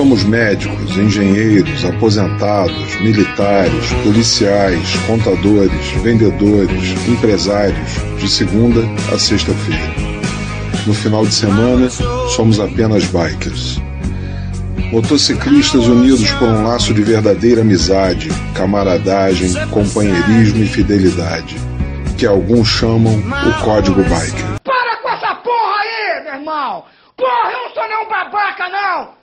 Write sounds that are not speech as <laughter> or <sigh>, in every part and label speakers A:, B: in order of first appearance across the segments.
A: somos médicos, engenheiros, aposentados, militares, policiais, contadores, vendedores, empresários, de segunda a sexta-feira. No final de semana, somos apenas bikers. Motociclistas unidos por um laço de verdadeira amizade, camaradagem, companheirismo e fidelidade, que alguns chamam o Código Biker.
B: Para com essa porra aí, meu irmão! Porra, eu não sou nenhum babaca, não!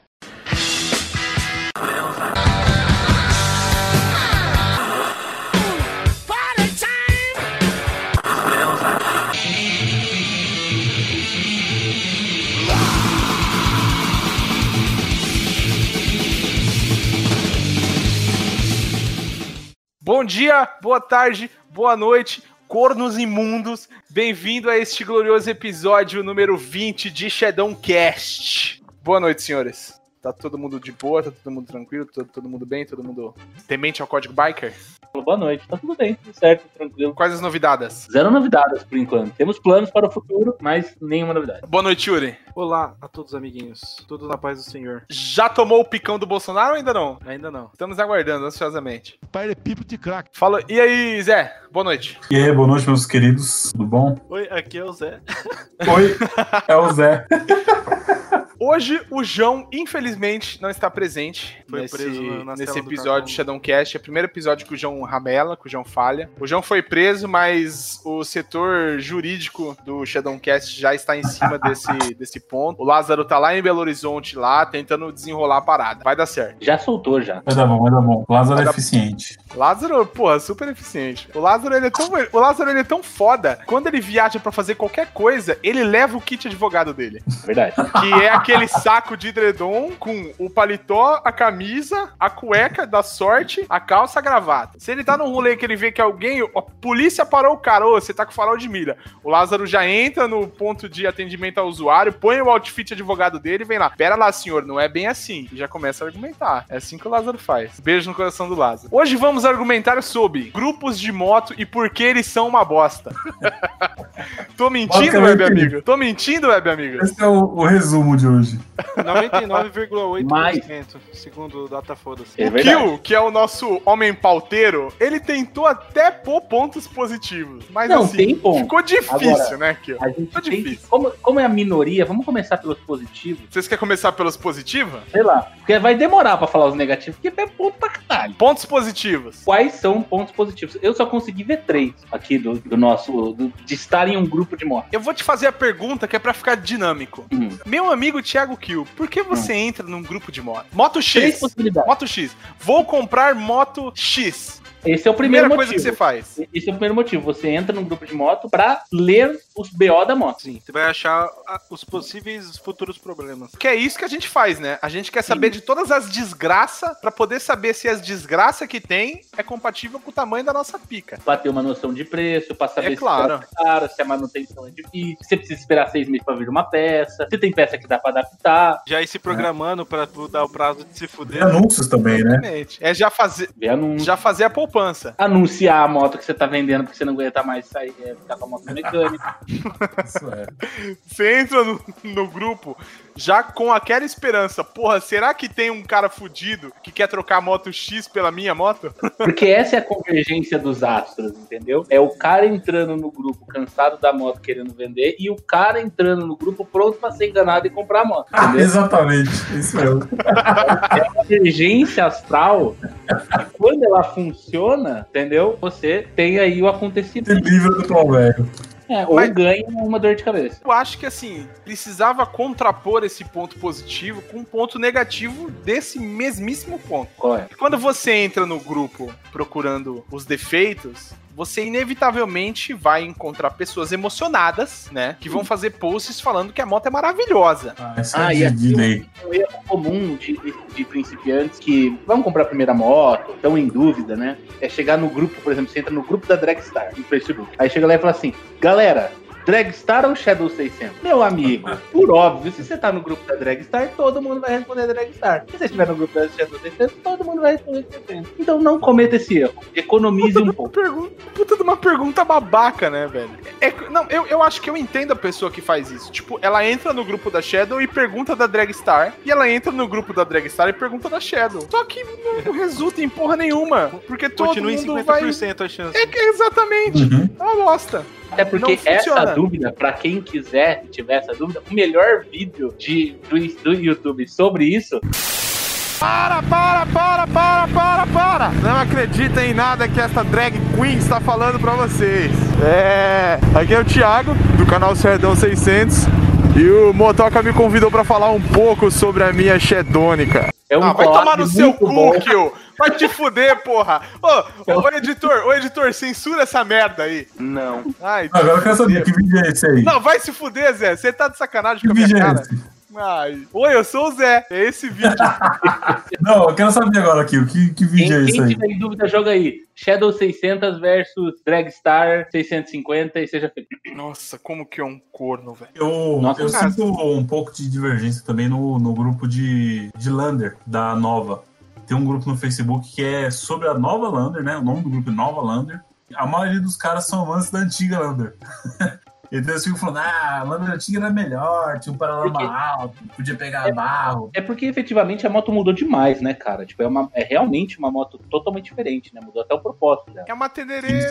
C: Bom dia, boa tarde, boa noite, cornos imundos. Bem-vindo a este glorioso episódio número 20 de Shadow Cast. Boa noite, senhores. Tá todo mundo de boa, tá todo mundo tranquilo, tá todo mundo bem, todo mundo temente ao código biker?
D: Boa noite, tá tudo bem, tudo certo, tranquilo.
C: Quais as novidades?
D: Zero novidades por enquanto. Temos planos para o futuro, mas nenhuma novidade.
C: Boa noite, Yuri.
E: Olá a todos, amiguinhos. Tudo na paz do Senhor.
C: Já tomou o picão do Bolsonaro ou ainda não?
E: Ainda não.
C: Estamos aguardando ansiosamente.
F: Pai é pipo de crack.
C: Fala, e aí, Zé? Boa noite.
G: E aí, boa noite, meus queridos. Tudo bom?
E: Oi, aqui é o Zé. <laughs>
G: Oi, é o Zé. <laughs>
C: Hoje o João, infelizmente, não está presente
E: Foi
C: nesse,
E: preso na-
C: nesse episódio do Shadowcast. É o primeiro episódio que o João ramela, que o João falha. O João foi preso, mas o setor jurídico do Shadowcast já está em cima desse, <laughs> desse ponto. O Lázaro tá lá em Belo Horizonte, lá, tentando desenrolar a parada. Vai dar certo.
D: Já soltou já.
G: Vai dar bom, vai dar bom. Lázaro
C: Vai
G: é
C: dar-
G: eficiente.
C: Lázaro, porra, super eficiente. O Lázaro, ele é tão, o Lázaro, ele é tão foda. Quando ele viaja pra fazer qualquer coisa, ele leva o kit advogado dele.
D: Verdade.
C: Que é aquele saco de edredom com o paletó, a camisa, a cueca da sorte, a calça, a gravata. Se ele tá num rolê que ele vê que alguém, a polícia parou o cara, ô, você tá com farol de milha. O Lázaro já entra no ponto de atendimento ao usuário, põe o outfit advogado dele e vem lá. Pera lá, senhor, não é bem assim. E já começa a argumentar. É assim que o Lázaro faz. Beijo no coração do Lázaro. Hoje vamos argumentar sobre grupos de moto e por que eles são uma bosta. <laughs> Tô mentindo, web amigo? Tô mentindo, web amigo?
G: Esse é o, o resumo de hoje.
E: 99,8% segundo o Datafoda-se.
D: É
C: o. Kill, que é o nosso homem pauteiro, ele tentou até pôr pontos positivos. Mas
D: Não,
C: assim,
D: tem
C: ficou difícil,
D: Agora,
C: né, Kill? Ficou
D: tem
C: difícil.
D: como, como é a minoria, vamos começar pelos positivos.
C: Vocês querem começar pelos positivos?
D: Sei lá. Porque vai demorar pra falar os negativos, porque é ponto pra caralho.
C: Pontos positivos.
D: Quais são pontos positivos? Eu só consegui ver três aqui do, do nosso. do- de estar em um grupo de moto.
C: Eu vou te fazer a pergunta que é pra ficar dinâmico.
D: Hum.
C: Meu amigo Thiago Kill, por que você entra num grupo de moto? Moto X. Moto X. Vou comprar moto X.
D: Esse é o primeiro
C: Primeira coisa
D: motivo.
C: que você faz.
D: Esse é o primeiro motivo. Você entra num grupo de moto pra ler os BO da moto.
E: Sim, você vai achar ah, os possíveis futuros problemas.
C: Que é isso que a gente faz, né? A gente quer saber de todas as desgraças pra poder saber se as desgraças que tem é compatível com o tamanho da nossa pica.
D: Pra ter uma noção de preço, pra saber
C: É claro.
D: se é caro, se a manutenção é difícil, se você precisa esperar seis meses pra vir uma peça, se tem peça que dá pra adaptar,
E: Já ir se programando pra dar o prazo de se fuder.
G: anúncios também, né?
C: Exatamente. É já fazer,
D: ver anúncio.
C: já fazer a poupança.
D: Anunciar a moto que você tá vendendo porque você não aguenta mais sair, é, ficar com a moto mecânica. <laughs>
G: Isso é.
C: Você entra no, no grupo já com aquela esperança. Porra, será que tem um cara fudido que quer trocar a moto X pela minha moto? <laughs>
D: Porque essa é a convergência dos astros, entendeu? É o cara entrando no grupo cansado da moto querendo vender e o cara entrando no grupo pronto pra ser enganado e comprar a moto.
G: Ah, exatamente. Isso mesmo.
D: É a convergência astral. Quando ela funciona, entendeu? Você tem aí o acontecimento.
G: Tem livro do velho.
D: É, ou
C: Mas-
D: ganha uma dor de cabeça.
C: Eu acho que assim, precisava contrapor esse ponto positivo com um ponto negativo desse mesmíssimo ponto.
D: É?
C: Quando você entra no grupo procurando os defeitos, você inevitavelmente vai encontrar pessoas emocionadas, né? Que vão fazer posts falando que a moto é maravilhosa.
G: Ah, isso
D: Ah,
G: é
D: e aqui
G: lei.
D: um erro comum de, de principiantes que vão comprar a primeira moto, estão em dúvida, né? É chegar no grupo, por exemplo, você entra no grupo da Dragstar no Facebook. Aí chega lá e fala assim: galera, Dragstar ou Shadow 600? Meu amigo, <laughs> por óbvio, se você tá no grupo da Dragstar, todo mundo vai responder Dragstar. Se você estiver no grupo da Shadow 600, todo mundo vai responder 600. Então não cometa esse erro. Economize um pouco.
C: Pergunta, puta de uma pergunta babaca, né, velho? É, não, eu, eu acho que eu entendo a pessoa que faz isso. Tipo, ela entra no grupo da Shadow e pergunta da Dragstar, e ela entra no grupo da Dragstar e pergunta da Shadow. Só que não, resulta em porra nenhuma, porque todo
E: Continua em
C: mundo vai...
E: 50% a chance.
C: É que- exatamente.
G: Uhum.
C: É uma bosta.
D: Até porque essa dúvida, pra quem quiser, tiver essa dúvida, o melhor vídeo de, do, do YouTube sobre isso
C: Para, para, para, para, para, para! Não acredita em nada que essa drag queen está falando pra vocês. É. Aqui é o Thiago, do canal Serdão 600. E o Motoca me convidou pra falar um pouco sobre a minha Shedônica.
D: é um
C: Ah, vai tomar no seu
D: muito
C: cu,
D: bom.
C: Kill! Vai te fuder, porra! Ô, ô, ô, editor, ô editor, censura essa merda aí.
D: Não.
C: Ai,
G: Agora eu quero saber que vídeo é esse aí?
C: Não, vai se fuder, Zé. Você tá de sacanagem
G: que
C: com a minha
G: é
C: cara.
G: esse?
C: Ai. Oi, eu sou o Zé. É esse vídeo. <laughs>
G: Não, eu quero saber agora aqui, que, que vídeo é
D: Quem,
G: esse
D: quem
G: aí?
D: tiver em dúvida, joga aí. Shadow 600 versus Dragstar 650 e seja feliz.
C: Nossa, como que é um corno, velho.
G: Eu,
D: Nossa,
G: eu
C: cara.
G: sinto um pouco de divergência também no, no grupo de, de Lander, da Nova. Tem um grupo no Facebook que é sobre a nova Lander, né? O nome do grupo é Nova Lander. A maioria dos caras são amantes da antiga Lander. <laughs> Então eles ficam falando, ah, a Lander antiga era melhor, tinha um paralama
D: Porque-
G: alto, podia pegar barro.
D: É porque efetivamente a moto mudou demais, né, cara? Tipo, é, uma, é realmente uma moto totalmente diferente, né? Mudou até o propósito dela.
C: É uma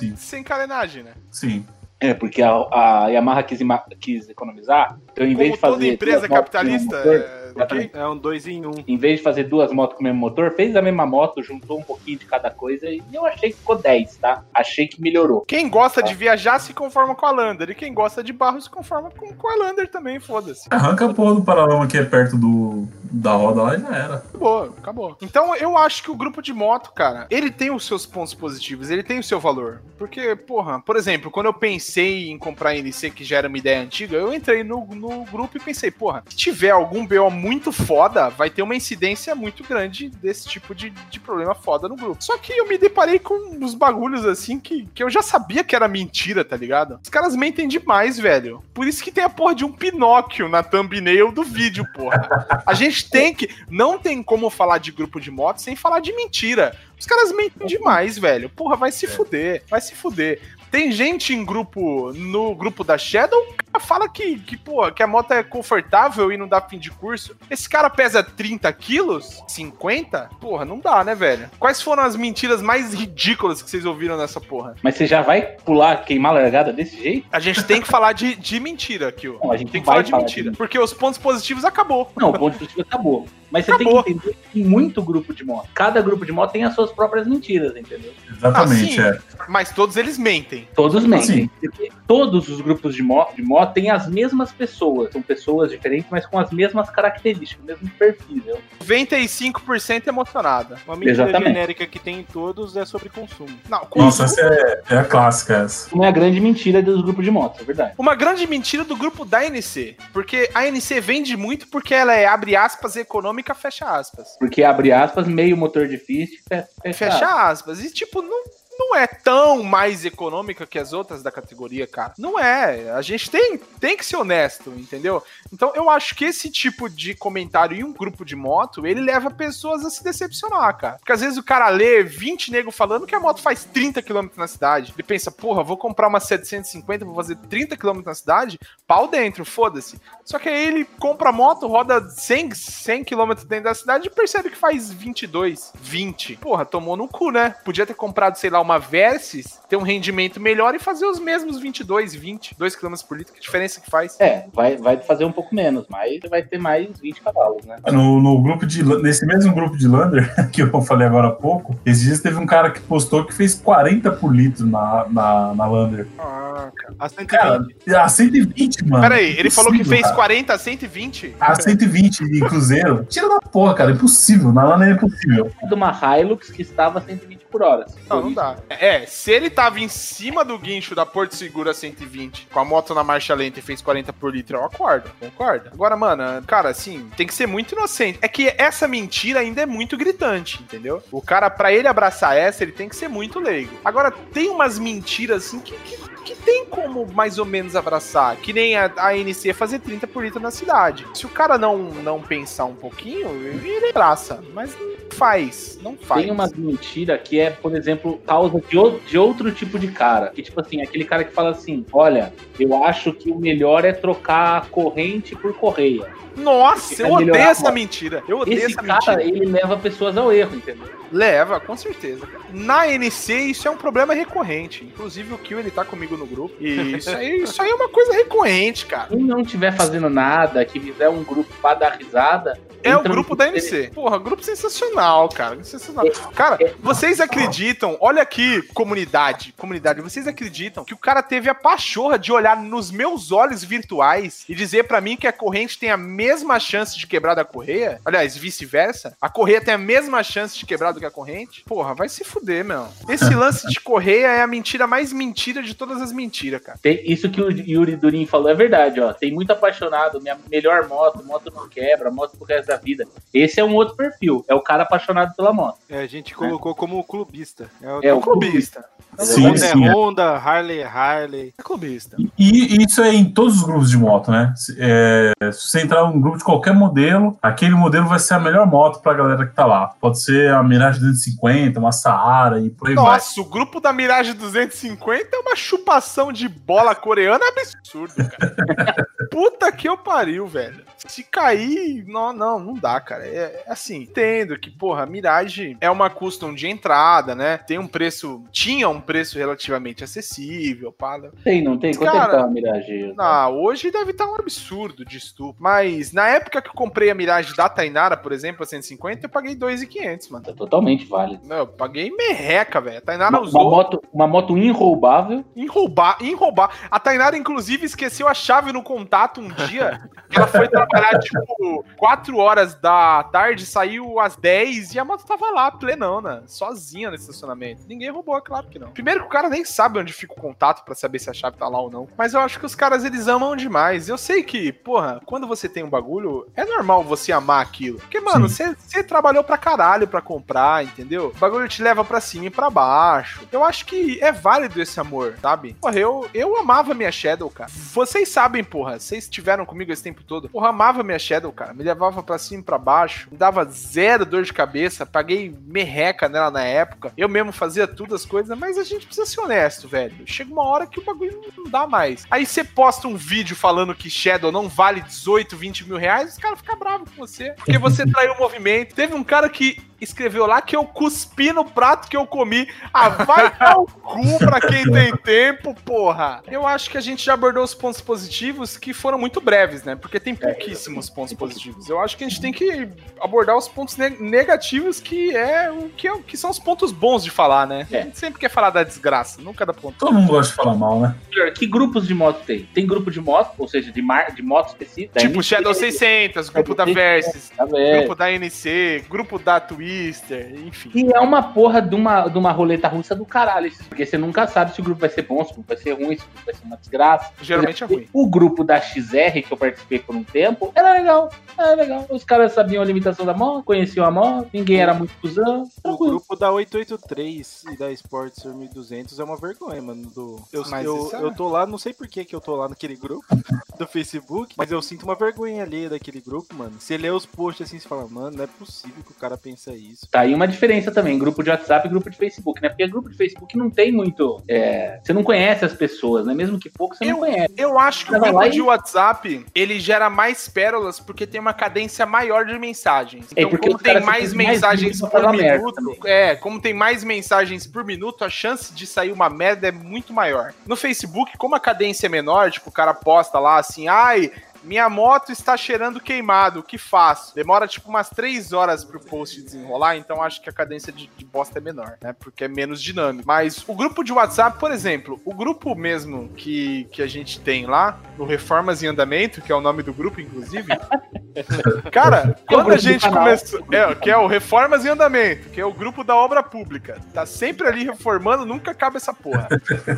G: sim.
C: sem carenagem, né?
G: Sim.
D: É, porque a, a Yamaha quis, quis economizar, então em vez
C: Como
D: de fazer.
C: toda empresa capitalista,
D: motor,
C: é,
D: Exatamente.
E: É um dois em um.
D: Em vez de fazer duas motos com o mesmo motor, fez a mesma moto, juntou um pouquinho de cada coisa e eu achei que ficou 10, tá? Achei que melhorou.
C: Quem gosta de viajar se conforma com a Lander. E quem gosta de barro se conforma com, com a Lander também, foda-se.
G: Arranca a porra do paralama que é perto do, da roda lá e já era.
C: Acabou, acabou. Então eu acho que o grupo de moto, cara, ele tem os seus pontos positivos, ele tem o seu valor. Porque, porra, por exemplo, quando eu pensei em comprar a NC, que já era uma ideia antiga, eu entrei no, no grupo e pensei, porra, se tiver algum BO muito foda, vai ter uma incidência muito grande desse tipo de, de problema foda no grupo. Só que eu me deparei com uns bagulhos assim que, que eu já sabia que era mentira, tá ligado? Os caras mentem demais, velho. Por isso que tem a porra de um Pinóquio na thumbnail do vídeo, porra. A gente tem que. Não tem como falar de grupo de moto sem falar de mentira. Os caras mentem demais, velho. Porra, vai se fuder. Vai se fuder. Tem gente em grupo, no grupo da Shadow, fala que, que, pô, que a moto é confortável e não dá fim de curso. Esse cara pesa 30 quilos? 50? Porra, não dá, né, velho? Quais foram as mentiras mais ridículas que vocês ouviram nessa porra?
D: Mas você já vai pular, queimar a largada desse jeito?
C: A gente tem que falar de, de mentira aqui, ó.
D: Não, a gente
C: Tem que falar de
D: de
C: mentira.
D: mentira.
C: Porque os pontos positivos acabou.
D: Não, o ponto positivo acabou. Mas você
C: Acabou.
D: tem que entender que tem muito grupo de moto. Cada grupo de moto tem as suas próprias mentiras, entendeu?
G: Exatamente,
C: Ah,
G: é.
C: Mas todos eles mentem.
D: Todos mentem.
G: Sim.
D: Todos os grupos de moto, de moto têm as mesmas pessoas. São pessoas diferentes, mas com as mesmas características, o mesmo perfil. Né?
C: 95% emocionada.
E: Uma mentira
D: Exatamente.
E: genérica que tem em todos é sobre consumo.
C: Não,
G: Nossa, essa é, é a clássica essa.
D: Não é a grande mentira dos grupos de moto, é verdade.
C: Uma grande mentira do grupo da ANC. Porque a ANC vende muito porque ela é, abre aspas, econômica, fecha aspas.
D: Porque abre aspas, meio motor difícil, fecha, fecha aspas.
C: E, tipo, não, não é tão mais econômica que as outras da categoria, cara. Não é. A gente tem, tem que ser honesto, entendeu? Então, eu acho que esse tipo de comentário em um grupo de moto, ele leva pessoas a se decepcionar, cara. Porque às vezes o cara lê 20 nego falando que a moto faz 30 km na cidade. Ele pensa, porra, vou comprar uma 750, vou fazer 30 km na cidade, pau dentro, foda-se. Só que aí ele compra a moto, roda 100, 100 km dentro da cidade e percebe que faz 22, 20. Porra, tomou no cu, né? Podia ter comprado, sei lá, uma Versys, ter um rendimento melhor e fazer os mesmos 22, 20, 2 km por litro. Que diferença que faz?
D: É, vai, vai fazer um pouco menos, mas vai ter mais 20 cavalos, né?
G: No, no grupo de nesse mesmo grupo de Lander <laughs> que eu falei agora há pouco, esses dias teve um cara que postou que fez 40 por litro na, na, na Lander.
C: Ah, cara.
E: A 120.
G: Cara, a 120, mano.
C: Peraí, ele falou que
G: Impossível,
C: fez
G: cara.
C: 40 a 120?
G: A 120 em Cruzeiro. Tira da porra, cara. Impossível. Na Lander é impossível.
D: De uma Hilux que estava a 120 por hora.
C: Não, não dá. É, se ele tava em cima do guincho da Porto Segura 120, com a moto na marcha lenta e fez 40 por litro, eu acordo, concordo. Agora, mano, cara, assim, tem que ser muito inocente. É que essa mentira ainda é muito gritante, entendeu? O cara, pra ele abraçar essa, ele tem que ser muito leigo. Agora, tem umas mentiras, assim, que, que que tem como mais ou menos abraçar. Que nem a, a NC fazer 30 por litro na cidade. Se o cara não, não pensar um pouquinho, ele abraça. Mas não faz. Não faz.
D: Tem umas mentiras que é, por exemplo, causa de, o- de outro tipo de cara. Que, tipo assim, aquele cara que fala assim: olha, eu acho que o melhor é trocar corrente por correia.
C: Nossa, eu
D: É
C: odeio
D: melhorar
C: essa mentira. Eu odeio
D: Esse
C: essa
D: cara,
C: mentira.
D: ele leva pessoas ao erro, entendeu?
C: Leva, com certeza. Na NC, isso é um problema recorrente. Inclusive, o Kill, ele tá comigo no grupo. E isso aí, isso aí é uma coisa recorrente, cara.
D: Quem não estiver fazendo nada, que fizer um grupo pra dar risada.
C: É o grupo da. NC. Porra, grupo sensacional, cara. Sensacional. Cara, vocês acreditam, olha aqui, comunidade, comunidade, vocês acreditam que o cara teve a pachorra de olhar nos meus olhos virtuais e dizer pra mim que a corrente tem a mesma chance de quebrar da correia? Aliás, vice-versa? A correia tem a mesma chance de quebrar do que a corrente? Porra, vai se fuder, meu. Esse lance de correia é a mentira mais mentira de todas as mentiras, cara.
D: Tem- isso que o Yuri Durin falou é verdade, ó. Tem muito apaixonado, minha melhor moto, moto não quebra, moto pro resto da vida. Esse é um outro perfil, é o cara apaixonado pela moto.
E: É, a gente colocou como clubista. É o,
D: É,
C: É
D: o
C: o clubista.
G: Sim,
E: Honda
G: sim.
E: é
G: é.
E: Honda, Harley é Harley.
C: É clubista.
G: E isso é em todos os grupos de moto, né? Se, é, se você entrar num grupo de qualquer modelo, aquele modelo vai ser a melhor moto pra galera que tá lá. Pode ser a Mirage 250, uma Saara e por aí vai.
C: Nossa, o grupo da Mirage 250 é uma chupação de bola coreana absurdo, cara. <laughs> Puta que eu pariu, velho. Se cair, não, não, não dá, cara. É, é assim, entendo que, porra, a Mirage é uma custom de entrada, né? Tem um preço, tinha um preço relativamente acessível, pá. né?
D: Tem, não tem? Quanto
C: Cara,
D: é que tá uma Mirage?
C: Ah, hoje deve estar um absurdo de estupro. Mas na época que eu comprei a Mirage da Tainara, por exemplo, a 150, eu paguei 2,500, mano.
D: Tá totalmente válido.
C: Não, eu paguei merreca, velho. A Tainara
D: Uma, uma
C: usou.
D: moto, uma moto inroubável.
C: Em roubar, em roubar. A Tainara, inclusive, esqueceu a chave no contato um dia. Ela foi trabalhar, <laughs> tipo, 4 horas da tarde, saiu às 10 e a moto tava lá, plenona, sozinha no estacionamento. Ninguém roubou, é claro que não. Primeiro que o cara nem sabe onde fica o contato pra saber se a chave tá lá ou não. Mas eu acho que os caras, eles amam demais. Eu sei que, porra, quando você tem um bagulho, é normal você amar aquilo. Porque, mano, você trabalhou pra caralho pra comprar, entendeu? O bagulho te leva pra cima e pra baixo. Eu acho que é válido esse amor, sabe? Porra, eu, eu amava minha Shadow, cara. Vocês sabem, porra, vocês estiveram comigo esse tempo todo. Porra, amava minha Shadow, cara. Me levava pra cima e pra baixo. Me dava zero dor de cabeça. Paguei merreca nela na época. Eu mesmo fazia tudo as coisas, mas a gente precisa ser honesto, velho. Chega uma hora que o bagulho não dá mais. Aí você posta um vídeo falando que Shadow não vale 18, 20 mil reais, os caras ficam bravos com você. Porque você <laughs> traiu o movimento. Teve um cara que escreveu lá que eu cuspi no prato que eu comi. Ah, vai <laughs> dar o cu pra quem tem tempo, porra. Eu acho que a gente já abordou os pontos positivos que foram muito breves, né? Porque tem pouquíssimos pontos positivos. Eu acho que a gente tem que abordar os pontos ne- negativos que é o que, é, o- que são os pontos bons de falar, né?
D: É.
C: A gente sempre quer falar da desgraça, nunca dá ponto.
G: Todo mundo gosta de falar mal, né?
D: Que grupos de moto tem? Tem grupo de moto, ou seja, de, mar, de moto específica.
C: Tipo
D: da
C: Shadow
D: NC,
C: 600, grupo da Versys,
D: tá
C: grupo da NC, grupo da Twister, enfim.
D: E é uma porra de uma, de uma roleta russa do caralho. Porque você nunca sabe se o grupo vai ser bom, se o grupo vai ser ruim, se o grupo vai ser uma desgraça.
C: Geralmente é ruim.
D: O grupo da XR, que eu participei por um tempo, era legal. Era legal. Os caras sabiam a limitação da moto, conheciam a moto, ninguém era muito cuzão.
E: O grupo da 883 e da Sportster 1200 é uma vergonha, mano. Do... Eu,
C: Mas
E: eu,
C: isso é-
E: eu tô lá, não sei por que que eu tô lá naquele grupo <laughs> do Facebook, mas eu sinto uma vergonha ali daquele grupo, mano. Você lê os posts assim, você fala, mano, não é possível que o cara pensa isso.
D: Tá aí uma diferença também, grupo de WhatsApp e grupo de Facebook, né? Porque grupo de Facebook não tem muito. é, você não conhece as pessoas, né? Mesmo que pouco, você não conhece.
C: Eu acho que o
D: Você lá
C: grupo
D: e-
C: de WhatsApp, ele gera mais pérolas porque tem uma cadência maior de mensagens.
D: É,
C: Então,
D: porque
C: como tem mais
D: mais
C: mensagens
D: pra
C: por minuto, é, como tem mais mensagens por minuto, a chance de sair uma merda é muito maior. No Facebook, como a cadência é menor, tipo, o cara posta lá assim, ai, minha moto está cheirando queimado, o que faço? Demora tipo umas três horas pro post desenrolar, então acho que a cadência de, de bosta é menor, né? Porque é menos dinâmico. Mas o grupo de WhatsApp, por exemplo, o grupo mesmo que, que a gente tem lá, no Reformas em Andamento, que é o nome do grupo, inclusive, <laughs> Cara, quando a gente começou. É, que é o Reformas em Andamento, que é o grupo da obra pública. Tá sempre ali reformando, nunca acaba essa porra.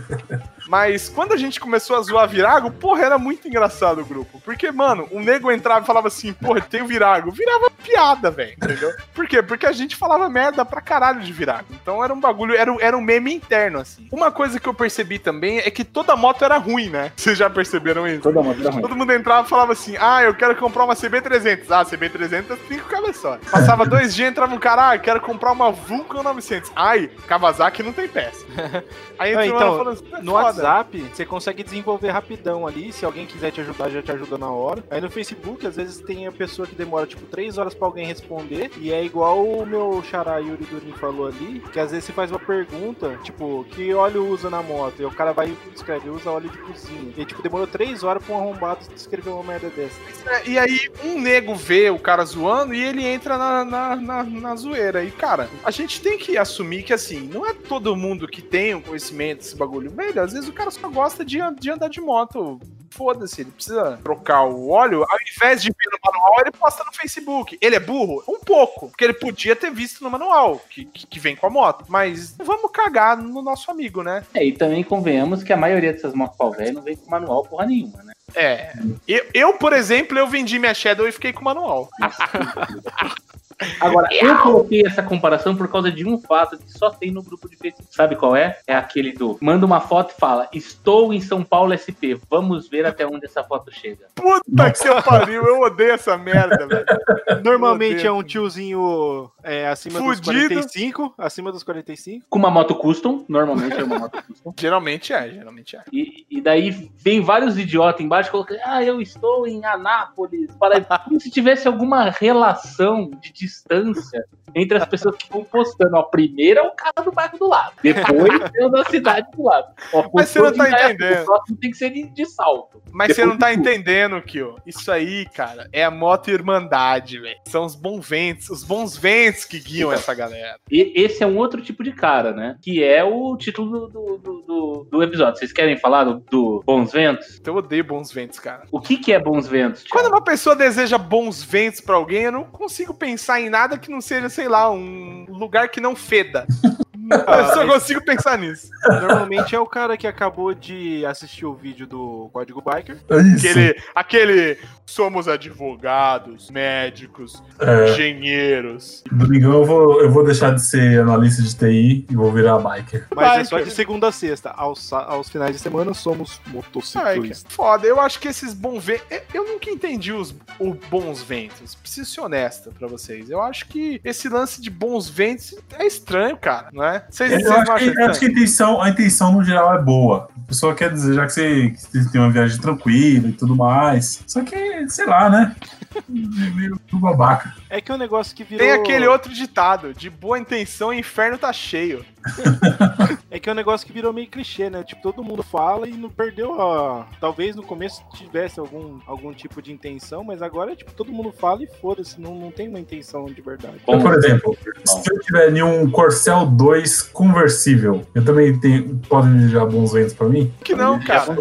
C: <laughs> Mas quando a gente começou a zoar Virago, porra, era muito engraçado o grupo. Porque, mano, o nego entrava e falava assim, porra, tem o Virago. Virava piada, velho, entendeu? Por quê? Porque a gente falava merda pra caralho de Virago. Então era um bagulho, era, um- era um meme interno, assim. Uma coisa que eu percebi também é que toda moto era ruim, né? <laughs> Vocês já perceberam isso?
D: Todo mundo, todo mundo.
C: Todo mundo entrava e falava assim: Ah, eu quero comprar uma CB300. Ah, CB300 é cinco cabeçotes. Passava <laughs> dois dias, entrava um cara, ah, eu quero comprar uma Vulcan 900. Ai, Kawasaki não tem peça. <laughs> Aí entrou
E: então,
C: falando assim, "É
E: No
C: foda."
E: WhatsApp, você consegue desenvolver rapidão ali. Se alguém quiser te ajudar, já te ajuda na hora. Aí no Facebook, às vezes tem a pessoa que demora tipo 3 horas pra alguém responder. E é igual o meu xará Yuri Durin falou ali, que às vezes você faz uma pergunta, tipo, que óleo usa na moto? E o cara vai e escreve, usa óleo de cozinha. E tipo, demorou 3 horas pra um arrombado escrever uma merda dessa.
C: E aí um nego vê o cara zoando e ele entra na, na, na, na zoeira. E, cara, a gente tem que assumir que assim, não é todo mundo que tem o conhecimento desse bagulho. Velho, às vezes o cara só gosta de, de andar de moto. Foda-se, ele precisa trocar o óleo. Ao invés de ver no manual, ele posta no Facebook. Ele é burro? Um pouco. Porque ele podia ter visto no manual, que, que, que vem com a moto. Mas vamos cagar no nosso amigo, né?
D: É, e também convenhamos que a maioria dessas motos pau velho não vem com manual porra nenhuma, né?
C: É. Eu, eu, por exemplo, eu vendi minha Shadow e fiquei com o manual. <laughs>
D: Agora, eu coloquei essa comparação por causa de um fato que só tem no grupo de Facebook. Sabe qual é? É aquele do manda uma foto e fala: Estou em São Paulo SP, vamos ver até onde essa foto chega.
C: Puta que você pariu, eu odeio essa merda, velho. <laughs>
E: Normalmente é um tiozinho é, acima dos
C: Fudido.
E: 45. Acima dos 45.
D: Com uma moto custom, normalmente é uma moto custom. <laughs>
C: Geralmente é, geralmente é.
D: E, e daí vem vários idiotas embaixo colocando: Ah, eu estou em Anápolis. Para... Como se tivesse alguma relação de distância entre as pessoas que estão postando. Ó, primeiro é o cara do bairro do lado, depois <laughs> é o da cidade do lado. Ó,
C: Mas você não tá entendendo.
D: O próximo tem que ser de, de salto.
C: Mas você não tá
D: tudo.
C: entendendo, Kio. Isso aí, cara, é a moto irmandade, velho. São os bons ventos, os bons ventos que guiam essa galera.
D: E esse é um outro tipo de cara, né? Que é o título do, do, do, do episódio. Vocês querem falar do, do Bons Ventos?
C: Então eu odeio bons ventos, cara.
D: O que, que é Bons Ventos? Thiago?
C: Quando uma pessoa deseja bons ventos pra alguém, eu não consigo pensar em nada que não seja, sei lá, um lugar que não feda. <laughs> eu só consigo pensar nisso.
E: Normalmente é o cara que acabou de assistir o vídeo do Código Biker.
G: É isso.
C: Aquele, aquele somos advogados, médicos,
G: É,
C: engenheiros.
G: domingão eu vou, eu vou deixar de ser analista de TI e vou virar biker.
E: Mas é
C: Biker.
E: só de segunda a sexta. Aos, aos finais de semana somos motociclistas.
C: foda. Eu acho que esses bons ventos. Eu nunca entendi os o bons ventos. Preciso ser honesto pra vocês. Eu acho que esse lance de bons ventos é estranho, cara, não é? Vocês, vocês
G: Eu
C: não
G: acho, que, eu acho que a intenção, a intenção no geral é boa. A pessoa quer dizer, já que você, que você tem uma viagem tranquila e tudo mais. Só que, sei lá, né? <laughs> Meio babaca.
E: É que é um negócio que virou.
C: Tem aquele outro ditado: de boa intenção, o inferno tá cheio. <laughs>
E: É que é um negócio que virou meio clichê, né? Tipo, todo mundo fala e não perdeu a. Talvez no começo tivesse algum, algum tipo de intenção, mas agora, tipo, todo mundo fala e foda-se, não, não tem uma intenção de verdade.
D: Bom,
G: por exemplo, se eu tiver em um Corcel 2 conversível, eu também tenho. Podem desejar bons ventos pra mim?
C: Que não, cara.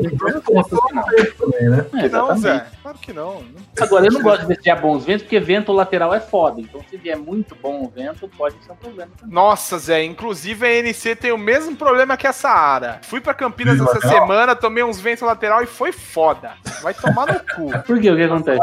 G: Também, né?
D: É,
C: Que não. Zé. Claro que não.
D: Agora, eu não gosto de desejar bons ventos, porque vento lateral é foda. Então, se vier muito bom o vento, pode ser um problema também.
C: Nossa, Zé, inclusive a NC tem o mesmo problema que a Saara. Fui pra Campinas
G: Vento
C: essa
G: lateral?
C: semana, tomei uns ventos lateral e foi foda. Vai tomar no cu. <laughs>
D: Por quê? O que acontece?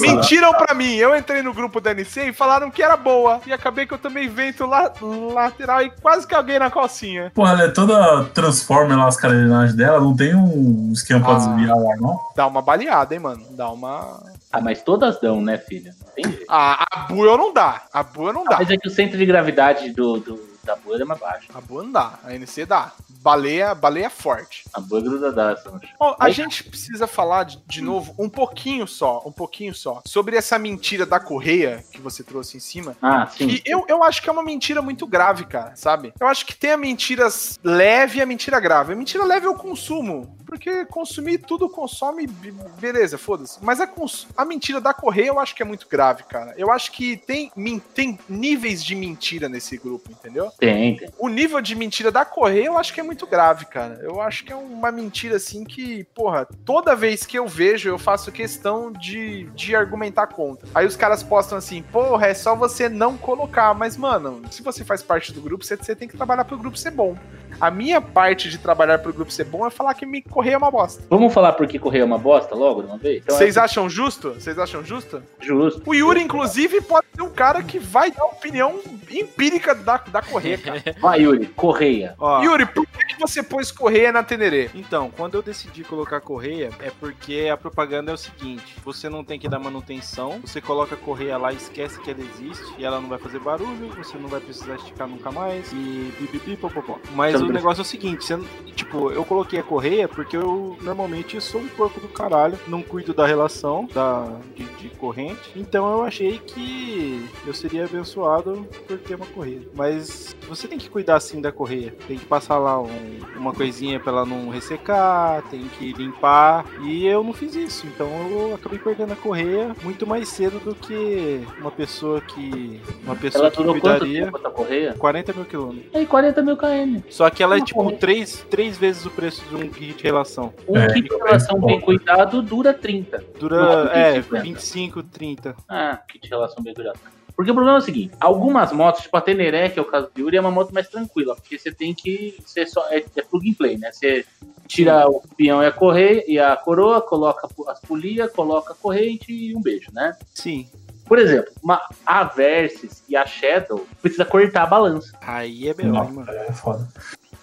C: Mentiram pra mim. Eu entrei no grupo da NC e falaram que era boa. E acabei que eu tomei vento la- lateral e quase caguei na calcinha.
G: Porra, ela é toda transforma lá as carenagens dela, não tem um esquema pra
C: Ah.
G: desviar lá, não?
C: Dá uma baleada, hein, mano. Dá uma.
D: Ah, mas todas dão, né, filha? Não tem jeito.
C: Ah, a Bua não dá. A Bua não dá.
D: Mas é que o centro de gravidade do, do- da boa é mais baixo.
C: A Bua não dá. A NC dá. Baleia, baleia forte.
D: A boa é grudadaça, eu acho.
C: Ó, a
D: Aí-
C: gente precisa falar de, de novo um pouquinho só, um pouquinho só, sobre essa mentira da correia que você trouxe em cima.
D: Ah, sim.
C: E eu, eu acho que é uma mentira muito grave, cara, sabe? Eu acho que tem a mentira leve e a mentira grave. A mentira leve é o consumo. Por Porque consumir tudo consome, be- beleza, foda-se. Mas a, a mentira da Correia eu acho que é muito grave, cara. Eu acho que tem, tem níveis de mentira nesse grupo, entendeu?
D: Tem, tem.
C: O nível de mentira da Correia eu acho que é muito grave, cara. Eu acho que é uma mentira assim que, porra, toda vez que eu vejo, eu faço questão de, de argumentar contra. Aí os caras postam assim, porra, é só você não colocar. Mas, mano, se você faz parte do grupo, você, você tem que trabalhar pro grupo ser bom. A minha parte de trabalhar pro grupo ser bom é falar que me Correia é uma bosta.
D: Vamos falar porque correio é uma bosta logo de uma vez? Então,
C: Vocês
D: é
C: acham justo? Vocês acham justo?
D: justo.
C: O Yuri, inclusive, pode ser um cara que vai dar opinião empírica da, da Correia, cara. <laughs>
D: Vai, Yuri, correia.
E: Ó,
C: Yuri, por que você pôs Correia na Tenerê?
E: Então, quando eu decidi colocar correia, é porque a propaganda é o seguinte: você não tem que dar manutenção, você coloca a correia lá, esquece que ela existe e ela não vai fazer barulho, você não vai precisar esticar nunca mais e bibibi, popopó. Mas
D: Então,
E: o negócio é o seguinte: você, tipo, eu coloquei a correia porque eu normalmente sou um porco do caralho, não cuido da relação da, de, de corrente, então eu achei que eu seria abençoado por ter uma correia. Mas você tem que cuidar assim da correia, tem que passar lá um- uma coisinha pra ela não ressecar, tem que limpar. E eu não fiz isso, então eu acabei perdendo a correia muito mais cedo do que uma pessoa que. Uma pessoa
D: Ela
E: que
D: durou quanto
E: cuidaria.
D: tempo essa correia?
E: 40 mil quilômetros.
D: Aí 40 mil km.
E: Só que ela é tipo três, três vezes o preço de um kit de relação.
D: Um
G: É,
D: kit de relação bem cuidado dura 30.
E: Dura é,
D: 50.
E: 25, 30.
D: Ah, kit de relação bem cuidado. Porque o problema é o seguinte: algumas motos, tipo a Teneré, que é o caso do Yuri, é uma moto mais tranquila, porque você tem que. Você só, é, é plug and play, né? Você tira o peão e a correia e a coroa, coloca as polias, coloca a corrente e um beijo, né?
E: Sim.
D: Por exemplo, uma, a Versys e a Shadow precisa cortar a balança.
E: Aí é hein, mano.
G: É foda.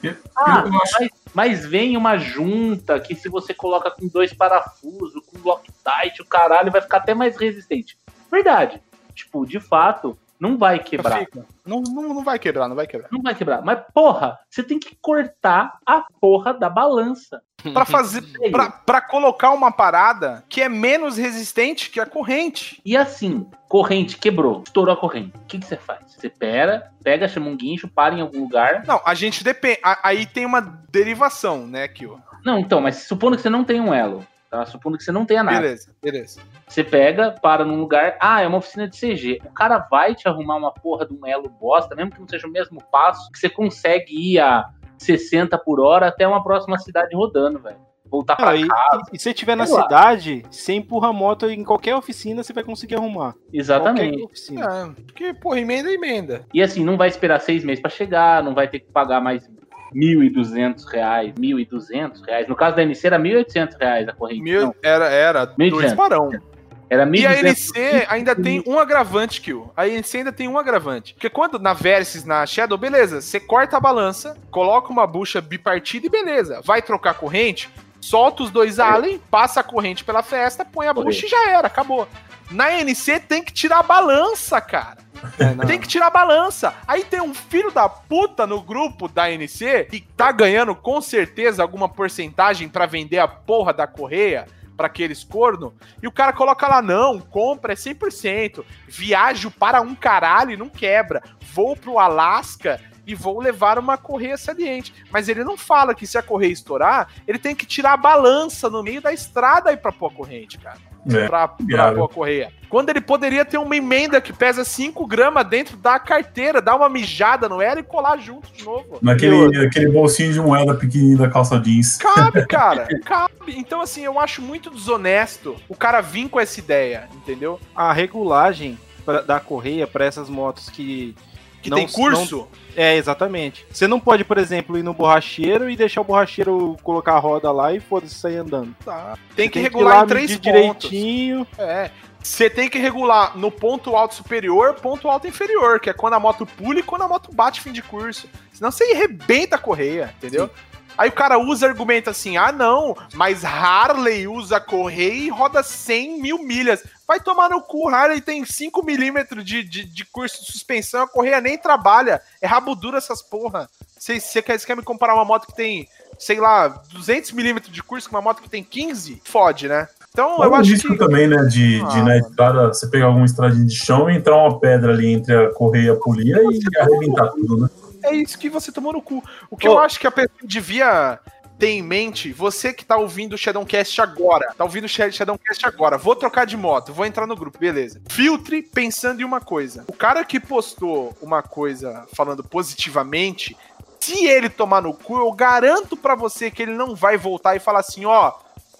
G: Eu-
D: Ah,
G: eu acho
D: mas, mas vem uma junta que se você coloca com dois parafusos, com Loctite, o caralho vai ficar até mais resistente. Verdade. Tipo, de fato, não vai quebrar.
C: Não, não, não vai quebrar, não vai quebrar.
D: Não vai quebrar. Mas, porra, você tem que cortar a porra da balança.
C: Pra fazer. <laughs> Pra colocar uma parada que é menos resistente que a corrente.
D: E assim, corrente quebrou, estourou a corrente. O que, que você faz? Você pera, pega, chama um guincho, para em algum lugar.
C: Não, a gente depende. Aí tem uma derivação, né, Kio?
D: Não, então, mas supondo que você não tem um elo, tá? Supondo que você não tenha nada.
C: Beleza, beleza.
D: Você pega, para num lugar, ah, é uma oficina de CG. O cara vai te arrumar uma porra de um elo bosta, mesmo que não seja o mesmo passo, que você consegue ir a 60 por hora até uma próxima cidade rodando, velho. Voltar pra
E: Ah, e,
D: cá.
E: e se você estiver na
D: lá.
E: cidade, você empurra a moto em qualquer oficina, você vai conseguir arrumar.
D: Exatamente.
C: É, porque, porra, emenda é emenda.
D: E assim, não vai esperar seis meses pra chegar, não vai ter que pagar mais 1.200 reais, 1.200 reais. No caso da NC era 1.800 reais a corrente.
C: Mil,
D: Não,
C: era, era
D: 1.200.
C: dois barão.
D: Era
C: E a
D: 1.200.
C: NC ainda tem um agravante, Kill. A NC ainda tem um agravante. Porque quando na Versys, na Shadow, beleza, você corta a balança, coloca uma bucha bipartida e beleza. Vai trocar corrente, solta os dois Allen, passa a corrente pela festa, põe a bucha e já era, acabou. Na NC tem que tirar a balança, cara.
E: É.
C: Tem que tirar a balança. Aí tem um filho da puta no grupo da NC que tá ganhando com certeza alguma porcentagem pra vender a porra da correia pra aqueles corno. E o cara coloca lá, não, compra é 100%. Viajo para um caralho e não quebra. Vou pro Alasca e vou levar uma correia saliente. Mas ele não fala que se a correia estourar, ele tem que tirar a balança no meio da estrada aí pra pôr a corrente, cara
G: É,
C: pra, pra
G: viável.
C: pôr a correia. Quando ele poderia ter uma emenda que pesa 5 gramas dentro da carteira, dar uma mijada no ela e colar junto de novo.
G: Naquele aquele bolsinho de moeda pequenininho da calça jeans.
C: Cabe, <laughs> cara, cabe. Então, assim, eu acho muito desonesto o cara vir com essa ideia, entendeu?
E: A regulagem pra- da correia para essas motos que.
C: Que
E: não-
C: tem curso.
E: É, exatamente. Você não pode, por exemplo, ir no borracheiro e deixar o borracheiro colocar a roda lá e foda-se sair andando.
C: Tá. Tem que
E: ir
C: regular
E: lá,
C: em três pontos.
E: direitinho.
C: É. Você tem que regular no ponto alto superior, ponto alto inferior, que é quando a moto pula e quando a moto bate fim de curso. Senão você arrebenta a correia, entendeu? Aí o cara usa argumento assim: ah, não, mas Harley usa correia e roda 100 mil milhas. Vai tomar no cu, Harley tem 5 milímetros de, de, de curso de suspensão, a correia nem trabalha. É rabo duro essas porra. Você quer, cê quer me comparar uma moto que tem, sei lá, 200 milímetros de curso com uma moto que tem 15? Fode, né? Então eu acho
G: risco
C: que.
G: também, né? De, de
C: Ah,
G: na
C: mano.
G: estrada você pegar alguma estradinha de chão e entrar uma pedra ali entre a correia e a polia e arrebentar tudo, né?
C: É isso que você tomou no cu. O que
E: Ô.
C: eu acho que a pessoa devia ter em mente, você que tá ouvindo o Shadowcast agora, tá ouvindo o Sha- Shadowcast agora, vou trocar de moto, vou entrar no grupo, beleza. Filtre pensando em uma coisa. O cara que postou uma coisa falando positivamente, se ele tomar no cu, eu garanto pra você que ele não vai voltar e falar assim, ó,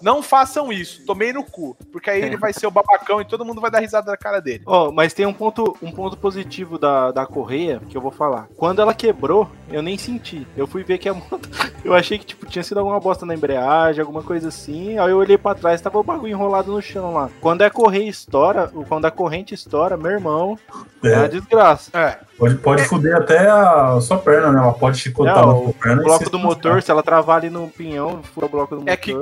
C: não façam isso, tomei no cu, porque aí ele vai ser o babacão e todo mundo vai dar risada na cara dele.
E: Ó, mas tem um ponto, um ponto positivo da, da correia que eu vou falar. Quando ela quebrou, eu nem senti. Eu fui ver que a moto. <laughs> Eu achei que tipo, tinha sido alguma bosta na embreagem, alguma coisa assim. Aí eu olhei pra trás, tava o bagulho enrolado no chão lá. Quando a correia estoura, quando a corrente estoura, meu irmão, é, uma
G: É,
E: desgraça.
C: É,
G: pode, pode foder até a sua perna, né? Ela pode chicotar
E: É, o
G: perna.
E: O bloco do motor, se ela travar ali no pinhão, fura o bloco do motor.
C: É que-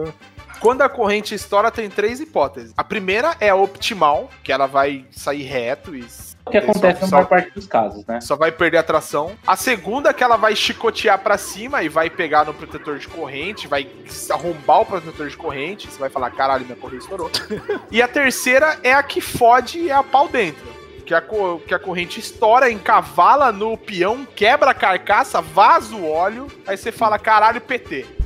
C: Quando a corrente estoura, tem três hipóteses. A primeira é a optimal, que ela vai sair reto e.
D: O que acontece
C: só,
D: na maior parte dos casos, né?
C: só vai perder a tração. A segunda é que ela vai chicotear pra cima e vai pegar no protetor de corrente, vai arrombar o protetor de corrente. Você vai falar, caralho, minha corrente estourou. <laughs> e a terceira é a que fode e é a pau dentro. Que a, que a corrente estoura, encavala no peão, quebra a carcaça, vaza o óleo. Aí você fala, caralho, PT.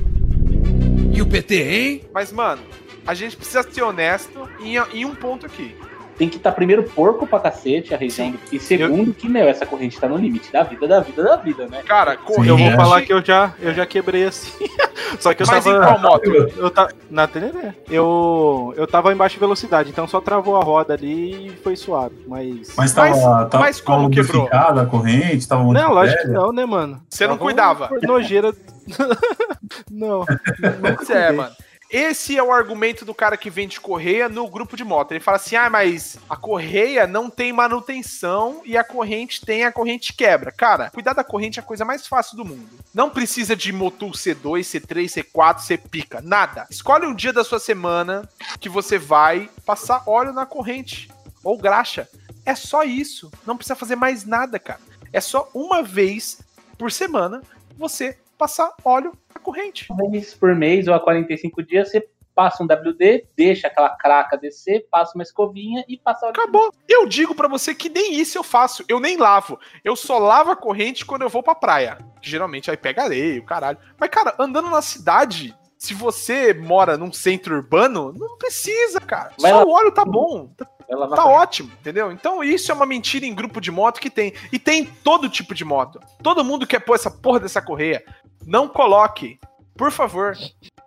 B: E o PT, hein?
C: Mas, mano, a gente precisa ser honesto em, em um ponto aqui.
D: Tem que estar primeiro porco pra cacete a região. do- E segundo, que, meu, essa corrente tá no limite da vida, da vida, da vida, né?
C: Cara, corrente.
E: Eu vou
G: é.
E: falar que eu já, eu já quebrei assim. <laughs> Só que eu
C: Mas em
E: tava.
C: qual moto?
E: Eu ta... Na Teneré. Eu, eu tava em baixa velocidade, então só travou a roda ali e foi suave. Mas.
G: Mas tava,
C: Mas-
G: tava,
C: mas como
G: tava
C: quebrou?
G: a corrente, tava muito
E: Não, lógico que não, né, mano?
C: Você não
E: Tava
C: cuidava.
E: Nojeira. <laughs> não. <laughs> não
C: Pois é, mano. Esse é o argumento do cara que vende correia no grupo de moto. Ele fala assim: ah, mas a correia não tem manutenção e a corrente tem, a corrente quebra. Cara, cuidar da corrente é a coisa mais fácil do mundo. Não precisa de motor C2, C3, C4, C pica, nada. Escolhe um dia da sua semana que você vai passar óleo na corrente ou graxa. É só isso. Não precisa fazer mais nada, cara. É só uma vez por semana você passar óleo na corrente.
D: Uma vez por mês ou a 45 dias, você passa um WD, deixa aquela craca descer, passa uma escovinha e passa óleo.
C: Acabou. Eu digo pra você que nem isso eu faço. Eu nem lavo. Eu só lavo a corrente quando eu vou pra praia. Que geralmente aí pega areia, o caralho. Mas, cara, andando na cidade, se você mora num centro urbano, não precisa, cara.
D: Vai
C: só
D: lá.
C: o óleo tá bom. Tá,
D: Lavar
C: tá ótimo, entendeu? Então isso é uma mentira em grupo de moto que tem. E tem todo tipo de moto. Todo mundo quer pôr essa porra dessa correia. Não coloque. Por favor,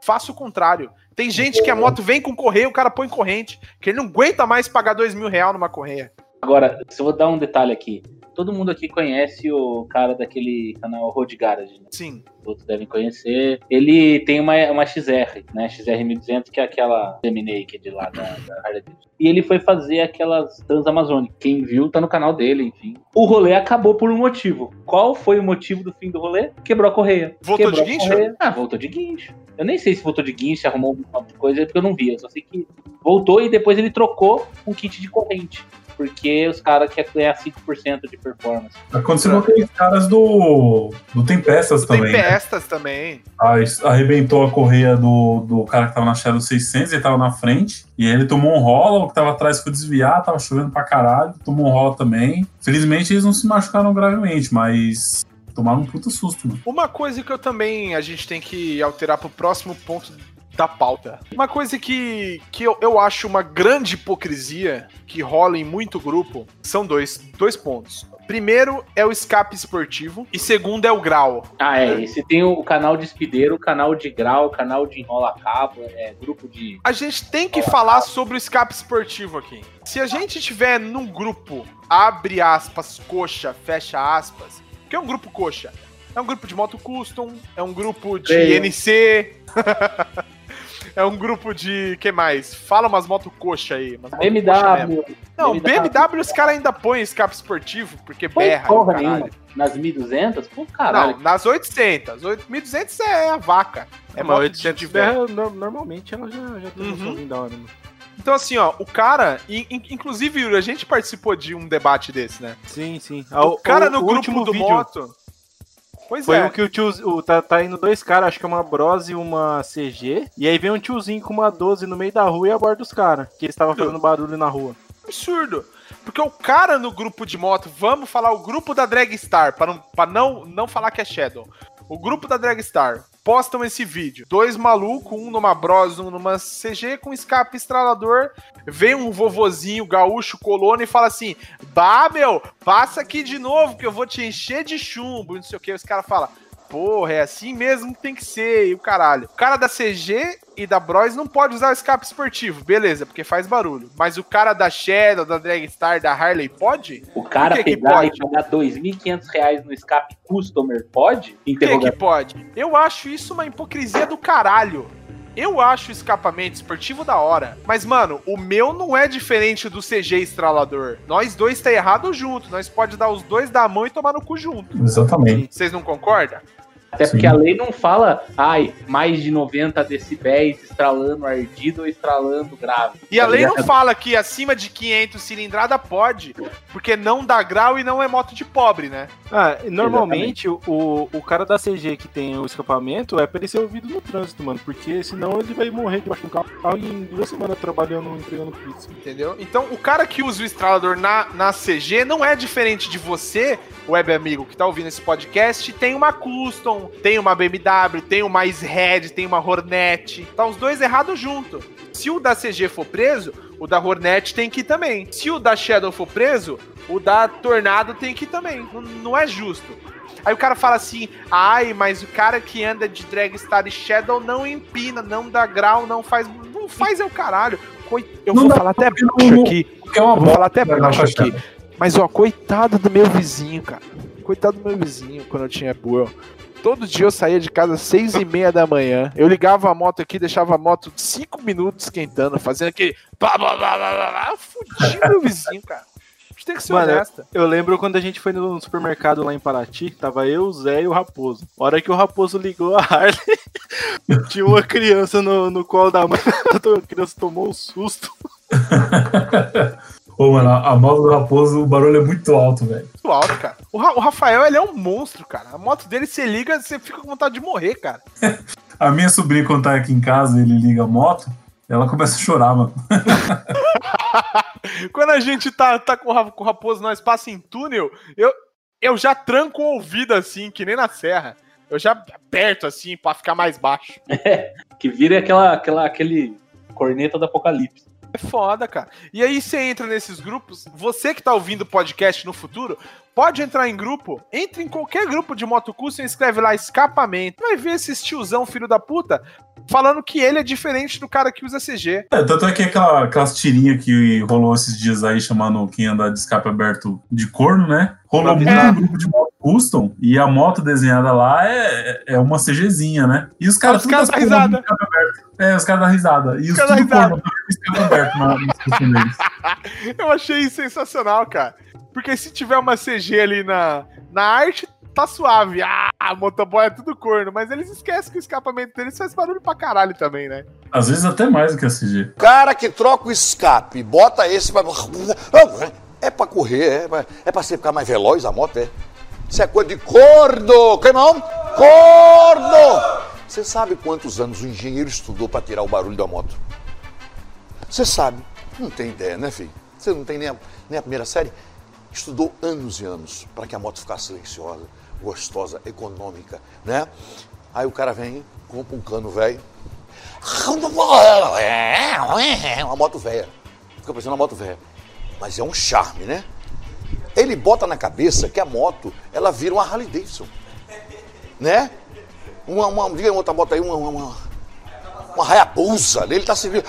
C: faça o contrário. Tem gente que a moto vem com correia, o cara põe corrente, que ele não aguenta mais pagar dois mil reais numa correia.
D: Agora, se eu vou dar um detalhe aqui. Todo mundo aqui conhece o cara daquele canal Road Garage, né?
C: Sim.
D: Todos devem conhecer. Ele tem uma, uma XR, né? XR 1200, que é aquela Seminake lá da, da Harley. E ele foi fazer aquelas Transamazônicas. Quem viu tá no canal dele, enfim. O rolê acabou por um motivo. Qual foi o motivo do fim do rolê? Quebrou a correia.
C: Voltou
D: Quebrou
C: de guincho?
D: Ah, voltou de guincho. Eu nem sei se voltou de guincho, se arrumou alguma coisa, porque eu não vi. Eu só sei que voltou e depois ele trocou um kit de corrente. Porque os caras querem ganhar 5% de performance.
G: Aconteceu com aqueles caras do, do Tempestas
C: Tem
G: também. né?
C: pestas também.
G: Aí arrebentou a correia do, do cara que tava na Shadow 600, ele tava na frente. E aí ele tomou um rola, o que tava atrás foi desviar, tava chovendo pra caralho, tomou um rola também. Felizmente eles não se machucaram gravemente, mas tomaram um puta susto, mano.
C: Uma coisa que eu também a gente tem que alterar pro próximo ponto da pauta. Uma coisa que, que eu, eu acho uma grande hipocrisia que rola em muito grupo são dois, dois pontos. Primeiro é o escape esportivo e segundo é o grau.
D: Ah, é. Esse tem o canal de espideiro, o canal de grau, o canal de enrola cabo, é grupo de.
C: A gente tem que falar sobre o escape esportivo aqui. Se a gente tiver num grupo, abre aspas, coxa, fecha aspas, que é um grupo coxa? É um grupo de moto custom, é um grupo de
D: Sei.
C: NC, <laughs> é um grupo de. que mais? Fala umas moto coxa aí. Umas moto coxa mesmo.
D: BMW.
C: Não,
D: BMW.
C: BMW os caras ainda põem escape esportivo, porque
D: Põe
C: berra.
D: porra
C: caralho.
D: nenhuma. Nas 1200, pô, caralho.
C: Não, nas 800. 8.200 é a vaca. É
E: É,
C: moto
E: mas
C: de,
E: 800
C: de
E: berra, no- normalmente ela já, já tem um
C: Uhum.
E: somzinho da hora, mano.
C: Então, assim, ó, o cara. in- in- inclusive, Yuri, a gente participou de um debate desse, né?
E: Sim, sim.
C: O, cara no grupo
E: último
C: do
E: vídeo
C: moto. Pois
E: Foi
C: é.
E: o que o tio. O, tá, tá indo dois caras, acho que é uma Bros e uma CG. E aí vem um tiozinho com uma 12 no meio da rua e aborda os caras. Que eles estavam fazendo barulho na rua.
C: absurdo. Porque o cara no grupo de moto, vamos falar o grupo da Dragstar, para não, pra não, não falar que é Shadow. O grupo da Dragstar postam esse vídeo. Dois malucos, um numa Bros, um numa CG com escape estralador. Vem um vovozinho gaúcho colono e fala assim: Bah, meu, passa aqui de novo que eu vou te encher de chumbo. Não sei o que. Os caras falam porra, é assim mesmo que tem que ser, e o caralho. O cara da CG e da Bros não pode usar o escape esportivo, beleza, porque faz barulho. Mas o cara da Shadow, da Dragstar, da Harley pode?
D: O cara
C: que que
D: pegar e
C: pode?
D: pagar 2.500 reais no escape customer pode?
C: Por que, que pode? Eu acho isso uma hipocrisia do caralho. Eu acho o escapamento esportivo da hora. Mas, mano, o meu não é diferente do CG estralador. Nós dois tá errado junto. Nós pode dar os dois da mão e tomar no cu junto.
G: Exatamente.
C: Vocês não concordam?
D: Até porque
G: Sim.
D: a lei não fala, ai, mais de 90 decibéis estralando ardido ou estralando grave.
C: E a
D: Tá
C: lei não
D: ligado?
C: fala que acima de 500 cilindrada pode, porque não dá grau e não é moto de pobre, né?
E: Ah, normalmente o, o cara da CG que tem o escapamento é pra ele ser ouvido no trânsito, mano. Porque senão ele vai morrer debaixo do carro e em duas semanas trabalhando, entregando pizza.
C: Entendeu? Então, o cara que usa o estralador na, na CG não é diferente de você, web amigo, que tá ouvindo esse podcast, tem uma Custom, tem uma BMW, tem uma Red, tem uma Hornet. Tá os dois errados junto. Se o da CG for preso, o da Hornet tem que ir também. Se o da Shadow for preso, o da Tornado tem que ir também. Não, não é justo. Aí o cara fala assim: ai, mas o cara que anda de Dragstar e Shadow não empina, não dá grau, não faz. Não faz é o caralho. Coi- Eu
G: Não
C: vou falar até baixo
G: não-
C: aqui.
G: É uma
C: Eu vou falar até
G: né,
C: baixo aqui. Mas, ó, coitado do meu vizinho, cara. Coitado do meu vizinho quando eu tinha Buell. Todo dia eu saía de casa às seis e meia da manhã. Eu ligava a moto aqui, deixava a moto cinco minutos esquentando, fazendo aquele. Blá, blá, blá, blá, blá. Eu meu vizinho, cara. A gente tem que ser
E: Mano,
C: honesta.
E: Eu lembro quando a gente foi no supermercado lá em Paraty, tava eu, o Zé e o Raposo. A hora que o Raposo ligou a Harley, <laughs> tinha uma criança no, no colo da mãe, <laughs> a criança tomou um susto. <laughs>
G: Ô, mano, a, a moto do Raposo, o barulho é muito alto, velho.
C: Muito alto, cara. O, Ra- o Rafael, ele é um monstro, cara. A moto dele, você liga, você fica com vontade de morrer, cara. <laughs>
G: A minha sobrinha, quando tá aqui em casa ele liga a moto, ela começa a chorar, mano. <laughs>
C: Quando a gente tá, tá com, o Ra- com o Raposo, nós passa em túnel, eu, eu já tranco o ouvido assim, que nem na serra. Eu já aperto assim pra ficar mais baixo. <laughs>
D: Que vira aquela, aquela, aquele corneta do apocalipse.
C: É foda, cara. E aí você entra nesses grupos, você que tá ouvindo podcast no futuro, pode entrar em grupo, entre em qualquer grupo de moto custom e escreve lá escapamento. Vai ver esse tiozão filho da puta falando que ele é diferente do cara que usa CG.
G: É, tanto é que aquela, aquelas tirinhas que rolou esses dias aí, chamando quem anda de escape aberto de corno, né? Rolou muito
C: É.
G: no grupo de moto custom e a moto desenhada lá é, é uma CGzinha, né? E os caras
C: Os dão risada.
G: escape aberto. É, os caras dão risada. E os,
C: caras dão
G: tudo
C: risada.
G: corno, escape aberto na. <laughs>
C: Eu achei sensacional, cara. Porque se tiver uma CG ali na, na arte, tá suave. Ah, motoboy é tudo corno. Mas eles esquecem que o escapamento deles faz barulho pra caralho também, né?
G: Às vezes até mais do que a CG.
F: Cara que troca o escape, bota esse pra. É pra correr, é, pra- é pra você ficar mais veloz a moto, é. Isso é coisa de corno! Que não? Corno! Você sabe quantos anos o engenheiro estudou pra tirar o barulho da moto? Você sabe? Não tem ideia, né, filho? Você não tem nem a, nem a primeira série? Estudou anos e anos para que a moto ficasse silenciosa, gostosa, econômica, né? Aí o cara vem, compra um cano velho. Uma moto velha. Fica parecendo uma moto velha. Mas é um charme, né? Ele bota na cabeça que a moto, ela vira uma Harley Davidson. Né? Uma, uma, diga outra moto aí, uma, uma, uma, Hayabusa. Ele tá servindo.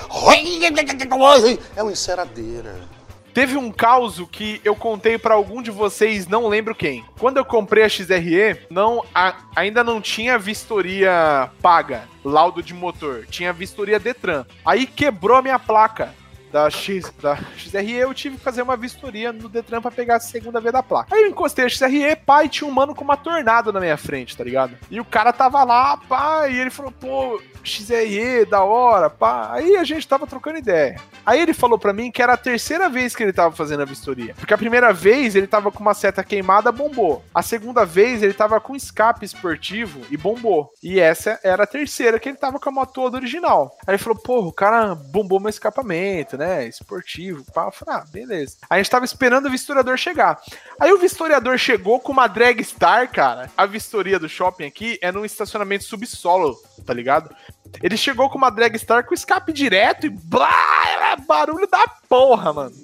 F: É uma enceradeira.
C: Teve um caso que eu contei pra algum de vocês, não lembro quem. Quando eu comprei a XRE, não, a- ainda não tinha vistoria paga, laudo de motor. Tinha vistoria Detran. Aí quebrou a minha placa da, X, da XRE, eu tive que fazer uma vistoria no Detran pra pegar a segunda vez da placa. Aí eu encostei a XRE, e tinha um mano com uma tornado na minha frente, tá ligado? E o cara tava lá, pá, e ele falou, pô, XRE, da hora, pá. Aí a gente tava trocando ideia. Aí ele falou pra mim que era a terceira vez que ele tava fazendo a vistoria. Porque a primeira vez ele tava com uma seta queimada, bombou. A segunda vez ele tava com escape esportivo e bombou. E essa era a terceira que ele tava com a moto toda original. Aí ele falou, porra, o cara bombou meu escapamento, né? Esportivo, pá. Eu falei, ah, beleza. A gente tava esperando o vistoriador chegar. Aí o vistoriador chegou com uma drag star, cara. A vistoria do shopping aqui é num estacionamento subsolo, tá ligado? Ele chegou com uma drag star com escape direto e blá, barulho da porra, mano.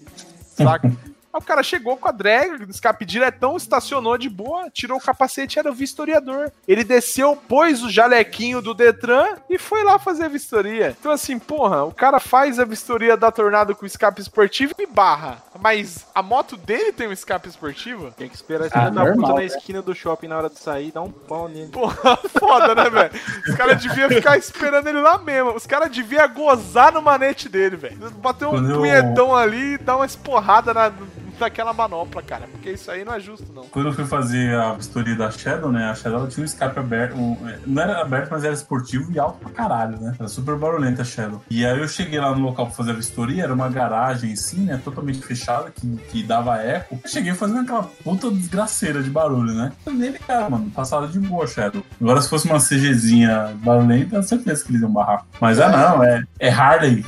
C: Saca? <laughs> Aí o cara chegou com a drag, escape diretão, estacionou de boa, tirou o capacete, era o vistoriador. Ele desceu, pôs o jalequinho do Detran e foi lá fazer a vistoria. Então, assim, porra, o cara faz a vistoria da Tornado com escape esportivo e barra. Mas a moto dele tem um escape esportivo?
E: Tem que esperar esse
D: Ah,
E: da puta na esquina do shopping na hora de sair e dar um pau nele.
C: Porra, <laughs> foda, né, velho? Os caras deviam ficar esperando ele lá mesmo. Os caras deviam gozar no manete dele, velho. Bater um
G: Quando eu-
C: punhetão ali e dar uma esporrada na, naquela manopla, cara. Porque isso aí não é justo, não.
G: Quando eu fui fazer a vistoria da Shadow, né? A Shadow tinha um escape aberto. um- não era aberto, mas era esportivo e alto pra caralho, né? Era super barulhenta a Shadow. E aí eu cheguei lá no local pra fazer a vistoria, era uma garagem assim, né? Totalmente fechada, que, que dava eco. Eu cheguei fazendo aquela puta desgraceira de barulho, né? Nem ligava, mano. Passava de boa Shadow. Agora, se fosse uma CGzinha barulhenta, certeza que eles iam barrar. Mas ah, não, é, é Harley.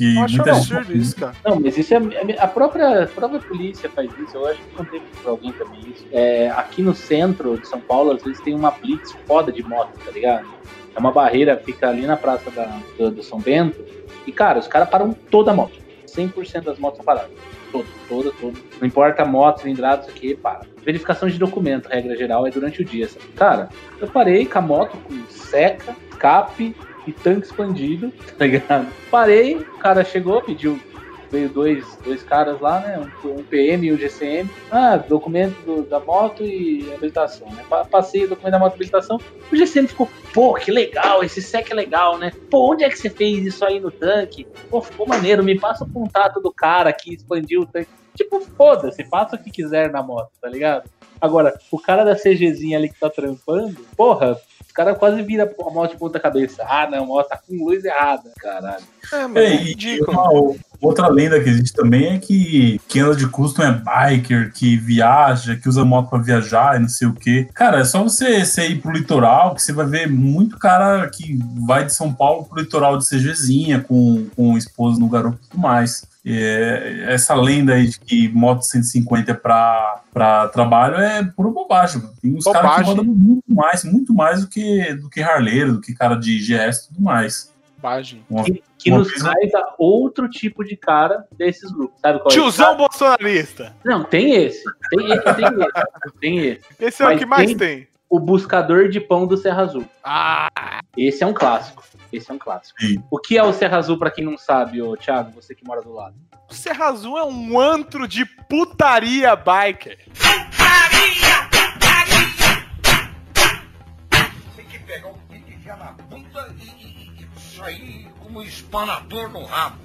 G: Que
C: Eu acho
G: muita
C: absurdo
G: gente-
C: isso, cara.
D: Não, mas isso é. A própria, a própria polícia faz isso. Eu acho que contei pra alguém também isso. É, aqui no centro de São Paulo, às vezes tem uma blitz foda de moto, tá ligado? É uma barreira, fica ali na praça da, do, do São Bento. E, cara, os caras param toda a moto. 100% das motos são paradas. Todas, todas, todas. Não importa a moto, cilindrada, isso aqui, para. Verificação de documento, regra geral, é durante o dia. sabe? Cara, eu parei com a moto com seca, escape e tanque expandido, <laughs> tá ligado? Parei, o cara chegou, pediu veio dois, dois caras lá, né? Um, PM e um GCM. Ah, documento do- da moto e habilitação, né? Pa- Passei o documento da moto e habilitação. O GCM ficou, pô, que legal, esse SEC é legal, né? Pô, onde é que você fez isso aí no tanque? Pô, ficou maneiro, me passa o contato do cara que expandiu o tanque. Tipo, foda-se, faça o que quiser na moto, tá ligado? Agora, o cara da CGzinha ali que tá trampando, porra, os caras quase vira a moto de ponta cabeça. Ah, não, a moto tá com luz errada. Caralho.
C: É, mano,
G: É,
C: é
G: e
C: ridículo.
G: uma outra lenda que existe também é que quem anda de custom é biker, que viaja, que usa moto pra viajar e não sei o quê. Cara, é só você, você ir pro litoral que você vai ver muito cara que vai de São Paulo pro litoral de CGzinha com, com o esposo no garoto e tudo mais. É, essa lenda aí de que moto 150 é pra, pra trabalho é pura bobagem, mano. Tem uns caras que rodam muito mais, muito mais do que, do que harleiro, do que cara de GS e tudo mais.
C: Bobagem.
G: Uma-
D: Que, que
G: Uma
D: nos traz a outro tipo de cara desses grupos. Sabe qual é?
C: Tiozão bolsonarista.
D: Não, tem esse. Tem esse, tem esse. Tem esse.
C: Esse é o
D: Mas
C: que mais
D: tem-
C: tem.
D: O buscador de pão do Serra Azul.
C: Ah,
D: Esse é um clássico. Esse é um clássico.
G: Sim.
D: O que é o Serra Azul, pra quem não sabe, ô Thiago, você que mora do lado?
C: o Serra Azul é um antro de putaria biker.
B: Tem que pegar o pique já na bunda e, e, e sair como um espanador no rabo.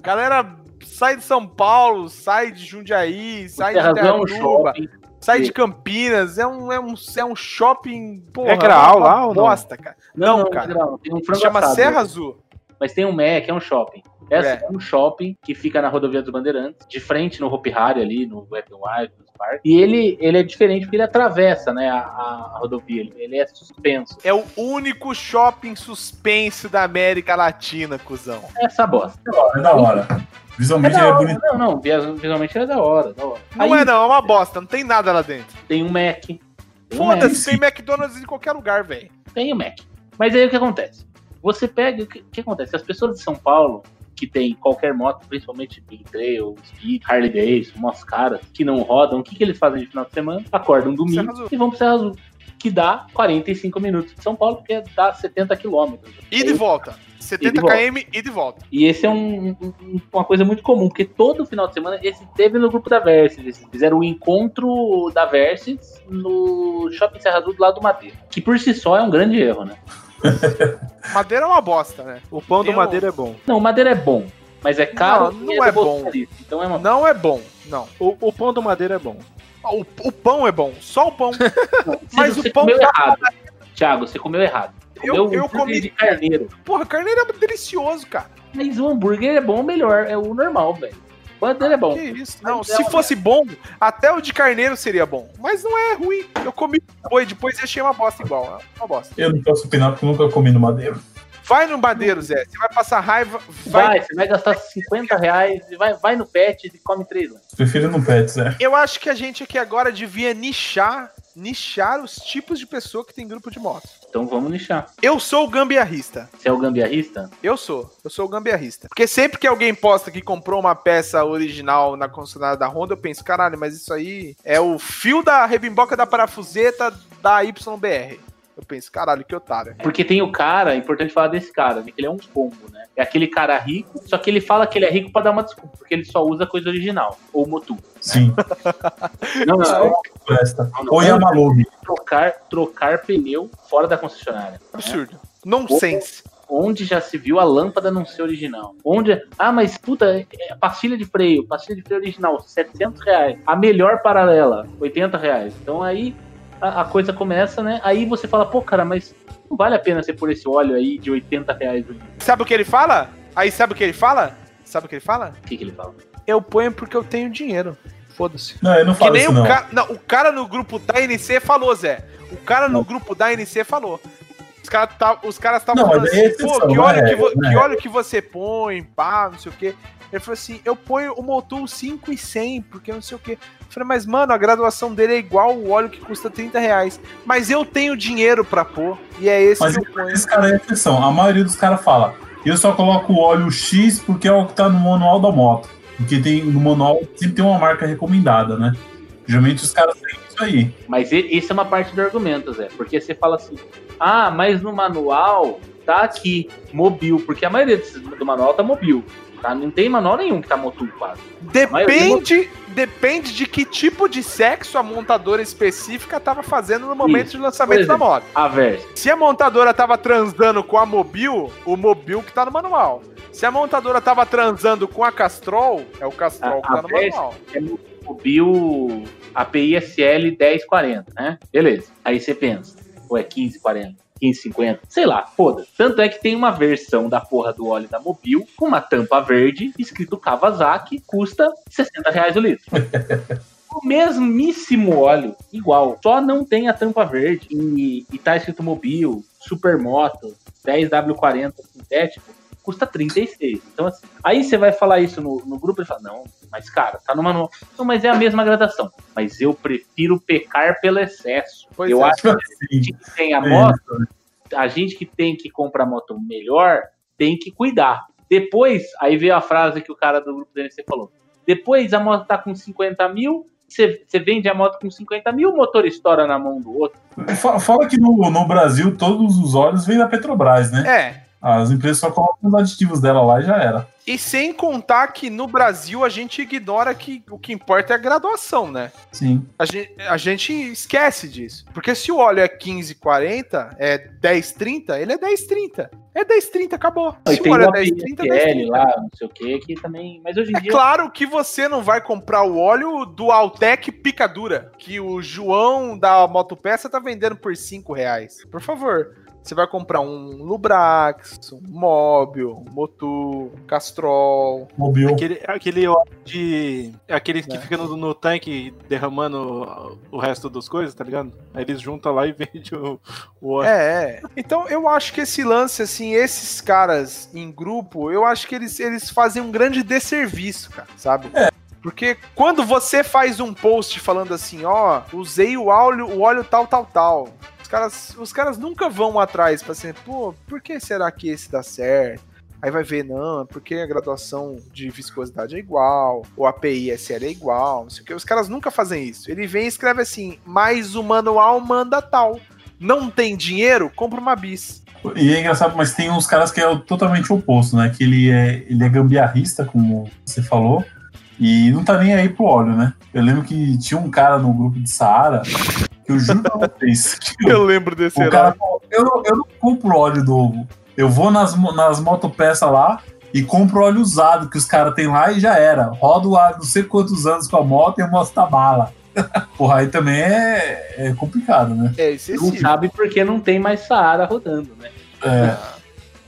C: Galera sai de São Paulo, sai de Jundiaí,
D: O
C: sai de
D: Serra Azul é um shopping.
C: Sai de Campinas. É um, é um, é um shopping. Porra,
E: É
C: uma
E: lá ou não?
C: bosta, cara. Não, cara.
D: não, tem um
C: Se
D: frango
C: chama
D: assado.
C: Serra Azul.
D: Mas tem um Mac, é um shopping. Essa
C: É.
D: é. um shopping que fica na rodovia dos Bandeirantes, de frente no Hopi Hari ali, no Weapon Wild, no Park. E ele, ele é diferente porque ele atravessa, né, a, a rodovia. Ele, ele é suspenso.
C: É o único shopping suspenso da América Latina, cuzão.
D: Essa bosta.
G: É da hora.
D: É
G: Visualmente
D: da
G: é
D: hora.
G: bonito.
D: Não, não, visu- visualmente ele é da hora, da hora.
C: Não
D: Aí
C: é não, é uma bosta, não tem nada lá dentro.
D: Tem um Mac.
C: Foda-se, tem McDonald's em qualquer lugar, velho.
D: tem o Mac. Mas aí o que acontece? Você pega. O que, o que acontece? As pessoas de São Paulo, que tem qualquer moto, principalmente Big Trail, Speed, Harley Davidson, umas caras que não rodam, o que, que eles fazem de final de semana? Acordam domingo e vão pro Serra Azul. Que dá 45 minutos de São Paulo, porque dá 70 quilômetros.
C: E de volta. 70
D: de volta.
C: km e de volta.
D: E esse é um- um- uma coisa muito comum, porque todo final de semana esse teve no grupo da Versus. Eles fizeram o encontro da Versus no Shopping Serra Azul do lado do Madeira. Que por si só é um grande erro, né? <laughs>
C: Madeira é uma bosta, né?
E: O pão do
C: Tem um-
E: madeira é bom.
D: Não, madeira é bom, mas é caro
C: Não, não
D: e
C: é bom.
D: Então é uma...
C: Não é bom, não.
E: O, o pão do madeira é bom.
C: O, o pão é bom, só o pão. <laughs> Mas
D: você
C: o pão
D: comeu
C: tá-
D: errado. Thiago, você comeu errado.
C: Eu- eu
D: hambúrguer
C: comi-
D: de carneiro.
C: Porra, carneiro é delicioso, cara.
D: Mas o hambúrguer é bom ou melhor, é o normal, velho. Madeira é bom.
C: Que isso? Não,
D: Mas
C: se
D: é,
C: fosse bom, até o de carneiro seria bom. Mas não é ruim. Eu comi boi depois e achei uma bosta igual. É uma bosta.
G: Eu não posso opinar porque eu nunca comi no madeiro.
C: Vai no Madeiro, Zé. Você vai passar raiva. Vai.
D: Vai, você vai gastar 50 reais e vai, vai no pet e come três lá.
G: Prefiro no Pets, é.
C: Eu acho que a gente aqui agora devia nichar, nichar os tipos de pessoa que tem grupo de moto.
D: Então vamos nichar.
C: Eu sou o gambiarrista.
D: Você é o gambiarrista?
C: Eu sou. Eu sou o gambiarrista. Porque sempre que alguém posta que comprou uma peça original na concessionária da Honda, eu penso, caralho, mas isso aí é o fio da rebimboca da parafuseta da YBR. Eu penso, caralho, que otário.
D: Porque tem o cara, é importante falar desse cara, né, que ele é um combo, né? É aquele cara rico, só que ele fala que ele é rico pra dar uma desculpa, porque ele só usa coisa original, ou motu.
G: Sim. <laughs>
D: Não, não, não,
G: Presta.
D: não, não.
G: Ou Yamalugi.
D: trocar, trocar pneu fora da concessionária. né?
C: Absurdo. Nonsense.
D: Onde já se viu a lâmpada não ser original? Onde. Ah, mas puta, é pastilha de freio, pastilha de freio original, 700 reais. A melhor paralela, 80 reais. Então aí a, a coisa começa, né? Aí você fala, pô, cara, mas não vale a pena você pôr esse óleo aí de 80 reais. O
C: Sabe o que ele fala? Aí sabe o que ele fala? Sabe o que ele fala?
D: que, que ele fala?
C: Eu ponho porque eu tenho dinheiro. Foda-se.
G: Não, eu não
C: Que
G: falo
C: nem
G: isso,
C: o
G: não.
C: cara. Não, o cara no grupo da NC falou, Zé. O cara no grupo da NC falou. Os caras tá, os caras estavam
G: Não,
C: falando
G: é
C: assim, pô,
G: exceção,
C: que
G: não
C: óleo,
G: é
C: que, vo-
G: é
C: que
G: regra.
C: óleo que você põe, pá, não sei o quê. Ele falou assim, eu ponho o Motul 5 e 100, porque não sei o quê. Eu falei, mas mano, a graduação dele é igual o óleo que custa 30 reais. Mas eu tenho dinheiro pra pôr, e é esse
G: Mas
C: que eu ponho.
G: esse cara é exceção. A maioria dos caras fala, eu só coloco o óleo X porque é o que tá no manual da moto. Porque tem, no manual sempre tem uma marca recomendada, né? Geralmente os caras têm isso aí.
D: Mas isso é uma parte do argumento, Zé. Porque você fala assim, ah, mas no manual tá aqui, mobil, porque a maioria do manual tá mobil. Tá? Não tem manual nenhum que tá motul quase.
C: Depende, depende de que tipo de sexo a montadora específica tava fazendo no momento
D: Isso.
C: de lançamento
D: Por
C: da
D: exemplo,
C: moto.
D: A Versa.
C: Se a montadora tava transando com a Mobil, o Mobil que tá no manual. Se a montadora tava transando com a Castrol, é o Castrol
D: A-
C: que tá
D: a
C: no manual.
D: é mobil API SL 1040, né? Beleza. Aí você pensa, ou é 1540, 1550, sei lá, foda. Tanto é que tem uma versão da porra do óleo da Mobil com uma tampa verde escrito Kawasaki, custa 60 reais o litro. <laughs> O mesmíssimo óleo, igual, só não tem a tampa verde e, e tá escrito Mobil, Supermoto, 10W40 sintético, custa 36. Então, assim, aí você vai falar isso no, no grupo e fala, não, mas cara, tá no manual. Não, mas é a mesma gradação. Mas eu prefiro pecar pelo excesso.
C: Pois
D: eu
C: é.
D: acho que a <laughs> gente que tem a
G: É
D: moto,
G: né?
D: a gente que tem que comprar moto melhor, tem que cuidar. Depois, aí veio a frase que o cara do grupo DNC falou. Depois a moto tá com 50 mil, você vende a moto com 50 mil, o motor estoura na mão do outro.
G: Fa- Fala que no, no Brasil todos os óleos vêm da Petrobras, né?
C: É.
G: As empresas só colocam os aditivos dela lá e já era.
C: E sem contar que no Brasil a gente ignora que o que importa é a graduação, né?
G: Sim.
C: A gente, a gente esquece disso. Porque se o óleo é 15,40, é 10,30, ele é 10,30. É 10,30, acabou.
D: E
C: Se
D: tem
C: o óleo é
D: API
C: 10,30, é
D: SL
C: 10,30.
D: lá, não sei o que, que também. Mas hoje em
C: É
D: dia.
C: claro que você não vai comprar o óleo do Altec Picadura, que o João da Motopeça tá vendendo por 5 reais. Por favor, você vai comprar um Lubrax, um Móbil, um Motu, um Castrol.
G: Mobil.
E: Aquele, aquele óleo de. Aquele que fica no, no tanque derramando o resto das coisas, tá ligado? Aí eles juntam lá e <laughs> vendem o, o óleo.
C: É, é. Então eu acho que esse lance, assim, esses caras em grupo, eu acho que eles, eles fazem um grande desserviço, cara, sabe? Porque quando você faz um post falando assim, ó, usei o óleo, o óleo tal, tal, tal. Caras, os caras nunca vão atrás pra ser, pô, por que será que esse dá certo? Aí vai ver, não, é porque a graduação de viscosidade é igual, o API SL é igual, não sei o que. Os caras nunca fazem isso. Ele vem e escreve assim, mas o manual manda tal. Não tem dinheiro? Compra uma bis.
G: E é engraçado, mas tem uns caras que é totalmente oposto, né? Que ele é, ele é gambiarrista, como você falou, e não tá nem aí pro óleo, né? Eu lembro que tinha um cara no grupo de Saara, que eu juro pra vocês, que <laughs>
C: Eu lembro desse
G: o cara falou, eu, não- eu não compro óleo novo. Eu vou nas, nas motopeças lá e compro óleo usado que os caras têm lá e já era. Rodo há não sei quantos anos com a moto e a moto tá bala. <laughs> Porra, aí também é, é complicado, né?
C: É
D: Não
C: excessivo.
D: sabe porque não tem mais Saara rodando, né?
G: É,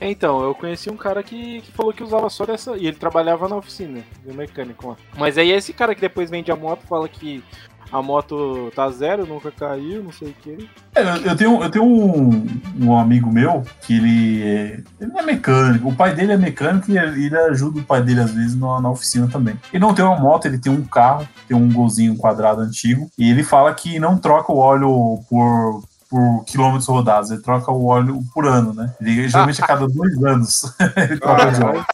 E: Então, eu conheci um cara que, que falou que usava só dessa. E ele trabalhava na oficina, de mecânico lá. Mas aí esse cara que depois vende a moto fala que a moto tá zero, nunca caiu, não sei o quê.
G: É, eu, tenho, eu tenho um, um amigo meu que ele, é- ele é mecânico. O pai dele é mecânico e ele ele ajuda o pai dele às vezes na, na oficina também. Ele não tem uma moto, ele tem um carro, tem um golzinho quadrado antigo. E ele fala que não troca o óleo por, por quilômetros rodados, ele troca o óleo por ano, né? Ele, geralmente a cada dois anos <laughs> ele troca de óleo.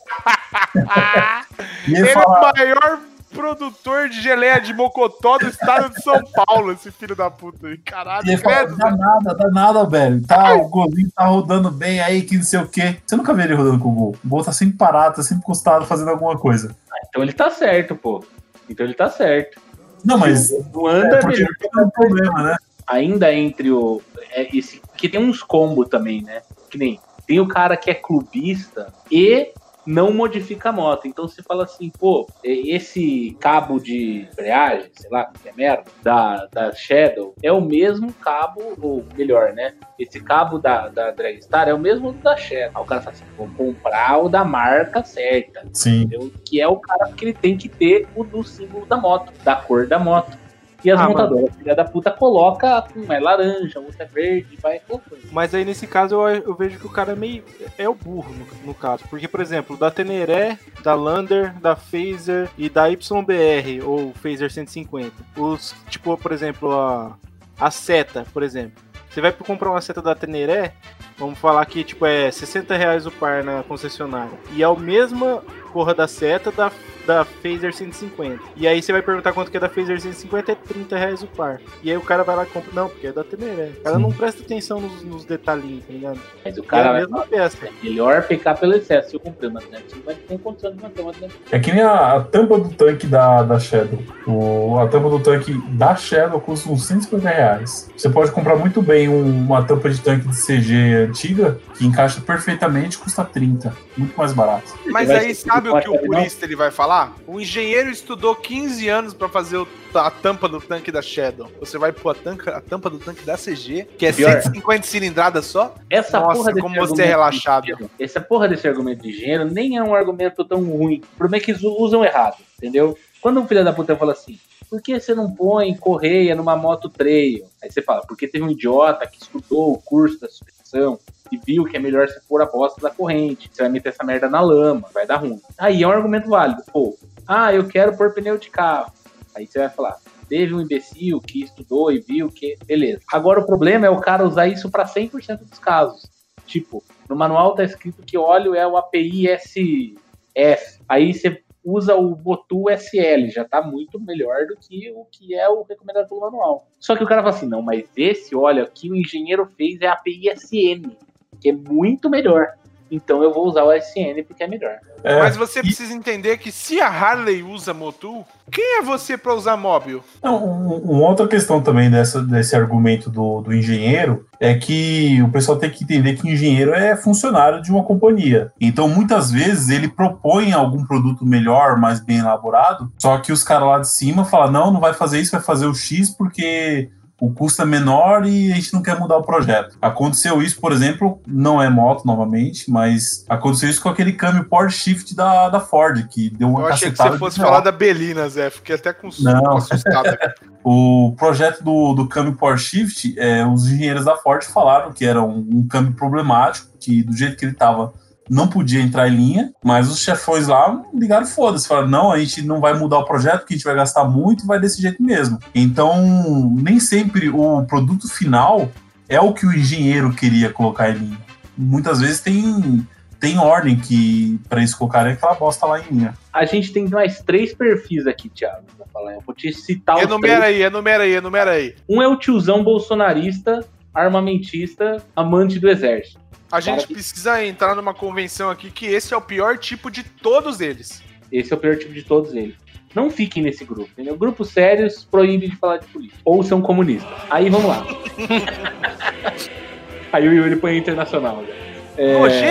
G: <laughs> e ele
C: Ele é
G: fala,
C: o maior produtor de geleia de mocotó do estado de São Paulo, esse filho da puta. aí. Caralho,
G: fala,
C: credo.
G: dá nada, dá nada, velho. Tá, o golzinho tá rodando bem aí, que não sei o quê. Você nunca vê ele rodando com o gol. O gol tá sempre parado, tá sempre encostado fazendo alguma coisa.
D: Então ele tá certo, pô. Então ele tá certo.
G: Não, mas
D: Não anda
G: é porque tem um problema, né?
D: ainda entre o. É esse, que tem uns combos também, né? Que nem tem o cara que é clubista e não modifica a moto. Então você fala assim, pô, esse cabo de embreagem, sei lá, que é merda, da, da Shadow, é o mesmo cabo, ou melhor, né? Esse cabo da, da Dragstar é o mesmo da Shadow. Aí o cara fala assim, vou comprar o da marca certa.
G: Sim.
D: entendeu? Que é o cara que ele tem que ter o do símbolo da moto, da cor da moto. E as
E: Ah,
D: montadoras, filha da puta, coloca uma é laranja, outra é verde, vai colocando.
E: Mas aí nesse caso eu, eu vejo que o cara é meio. É o burro no, no caso. Porque, por exemplo, da Teneré, da Lander, da Phaser e da YBR, ou Phaser 150. Os, tipo, por exemplo, a, a seta, por exemplo. Você vai comprar uma seta da Teneré, vamos falar que tipo é 60 reais o par na concessionária. E é a mesma porra da seta da, da Phaser 150. E aí você vai perguntar quanto que é da Phaser 150, é 30 reais o par. E aí o cara vai lá e compra. Não, porque é da Teneré. O cara
G: Sim.
E: não presta atenção nos, nos detalhinhos, tá ligado?
D: Mas o
E: É
D: cara
E: a
D: vai
E: mesma peça.
D: é melhor pecar pelo excesso. Se eu comprei uma não vai ter condição de manter uma Atlantis.
G: É que nem a, a tampa do tanque da, da Shadow. O, a tampa do tanque da Shadow custa uns 150 reais. Você pode comprar muito bem um- uma tampa de tanque de CG antiga que encaixa perfeitamente custa 30. Muito mais barato.
C: Mas aí sabe o que o purista ele vai falar? O engenheiro estudou 15 anos pra fazer o- a tampa do tanque da Shadow. Você vai pôr a, tanca- a tampa do tanque da CG, que é
D: Pior.
C: 150 cilindradas só.
D: Essa
C: Nossa,
D: porra desse
C: como você é
D: argumento
C: relaxado.
D: de Essa porra desse argumento de engenheiro nem é um argumento tão ruim. O problema é que eles usam errado, entendeu? Quando um filho da puta fala assim, por que você não põe correia numa moto trail? Aí você fala, porque teve um idiota que estudou o curso da e viu que é melhor você pôr a bosta da corrente. Você vai meter essa merda na lama, vai dar ruim. Aí é um argumento válido. Pô, ah, eu quero pôr pneu de carro. Aí você vai falar, teve um imbecil que estudou e viu que. Beleza. Agora o problema é o cara usar isso para 100% dos casos. Tipo, no manual tá escrito que óleo é o API SF. Aí você usa o Botu SL, já tá muito melhor do que o que é o recomendado pelo manual. Só que o cara fala assim: não, mas esse óleo aqui o engenheiro fez é API SN, que é muito melhor. Então eu vou usar o SN porque é melhor.
G: É,
C: Mas você
G: e-
C: precisa entender que se a Harley usa Motul, quem é você pra usar móvel?
G: Não, um- uma outra questão também dessa, desse argumento do, do engenheiro é que o pessoal tem que entender que o engenheiro é funcionário de uma companhia. Então, muitas vezes, ele propõe algum produto melhor, mais bem elaborado, só que os caras lá de cima falam: não, não vai fazer isso, vai fazer o X porque o custo é menor e a gente não quer mudar o projeto. Aconteceu isso, por exemplo, não é moto novamente, mas aconteceu isso com aquele câmbio Power Shift da, da Ford, que deu uma
C: Eu achei que você fosse falar da Belina, Zé. Fiquei até com
G: Não.
C: assustado. <laughs>
G: O projeto do, do câmbio Power Shift, é, os engenheiros da Ford falaram que era um, um câmbio problemático, que do jeito que ele estava não podia entrar em linha, mas os chefões lá ligaram foda-se, falaram, não, a gente não vai mudar o projeto, porque a gente vai gastar muito e vai desse jeito mesmo. Então, nem sempre o produto final é o que o engenheiro queria colocar em linha. Muitas vezes tem, tem ordem que para eles colocarem aquela bosta lá em linha.
D: A gente tem mais três perfis aqui, Thiago, pra falar. Eu vou te citar os
C: Enumera
D: três.
C: aí, enumera aí, enumera aí.
D: Um é o tiozão bolsonarista, armamentista, amante do exército.
C: A gente
D: Cara,
C: precisa entrar numa convenção aqui que esse é o pior tipo de todos eles.
D: Esse é o pior tipo de todos eles. Não fiquem nesse grupo, entendeu? Grupos sérios proíbem de falar de política. Ou são comunistas. Aí vamos lá. <laughs> Aí o Yuri põe internacional. né? É,
C: Hoje,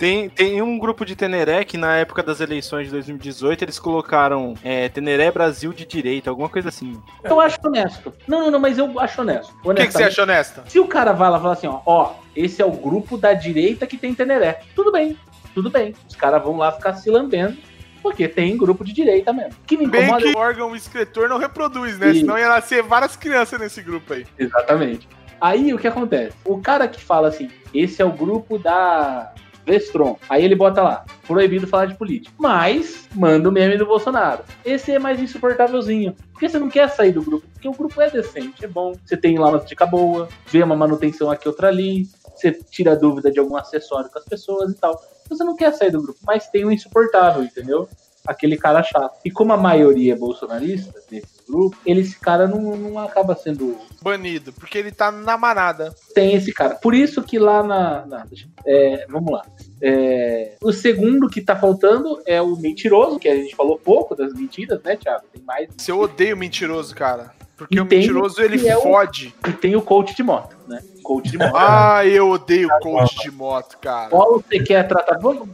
E: Tem, tem um grupo de Teneré que na época das eleições de 2018 eles colocaram é, Teneré Brasil de direita, alguma coisa assim.
D: Eu acho honesto. Não, não, não, mas eu acho honesto.
C: o que, que você acha honesta?
D: Se o cara vai lá e fala assim, ó, ó, esse é o grupo da direita que tem Teneré. Tudo bem, tudo bem. Os caras vão lá ficar se lambendo Porque tem grupo de direita mesmo. Que me
C: Bem
D: incomoda
C: que o órgão escritor não reproduz, né?
D: Isso.
C: Senão ia nascer várias crianças nesse grupo aí.
D: Exatamente. Aí o que acontece? O cara que fala assim, esse é o grupo da Vestron. Aí ele bota lá, proibido falar de política. Mas manda o meme do Bolsonaro. Esse é mais insuportávelzinho. Porque você não quer sair do grupo. Porque o grupo é decente, é bom. Você tem lá uma dica boa, vê uma manutenção aqui, outra ali. Você tira dúvida de algum acessório com as pessoas e tal. Você não quer sair do grupo, mas tem um insuportável, entendeu? Aquele cara chato. E como a maioria é bolsonarista nesses grupos, ele, esse cara não, não acaba sendo
C: Banido, porque ele tá na manada.
D: tem esse cara. Por isso que lá na. na- é, vamos lá. É, o segundo que tá faltando é o mentiroso, que a gente falou pouco das mentiras, né, Thiago? Tem mais.
C: Eu odeio mentiroso, cara. Porque
D: E
C: o mentiroso ele
D: é o-
C: fode.
D: E tem o coach de moto, né? Coach de moto.
C: Ah, eu odeio coach de moto, cara.
D: Qual você quer tratar? Vamos.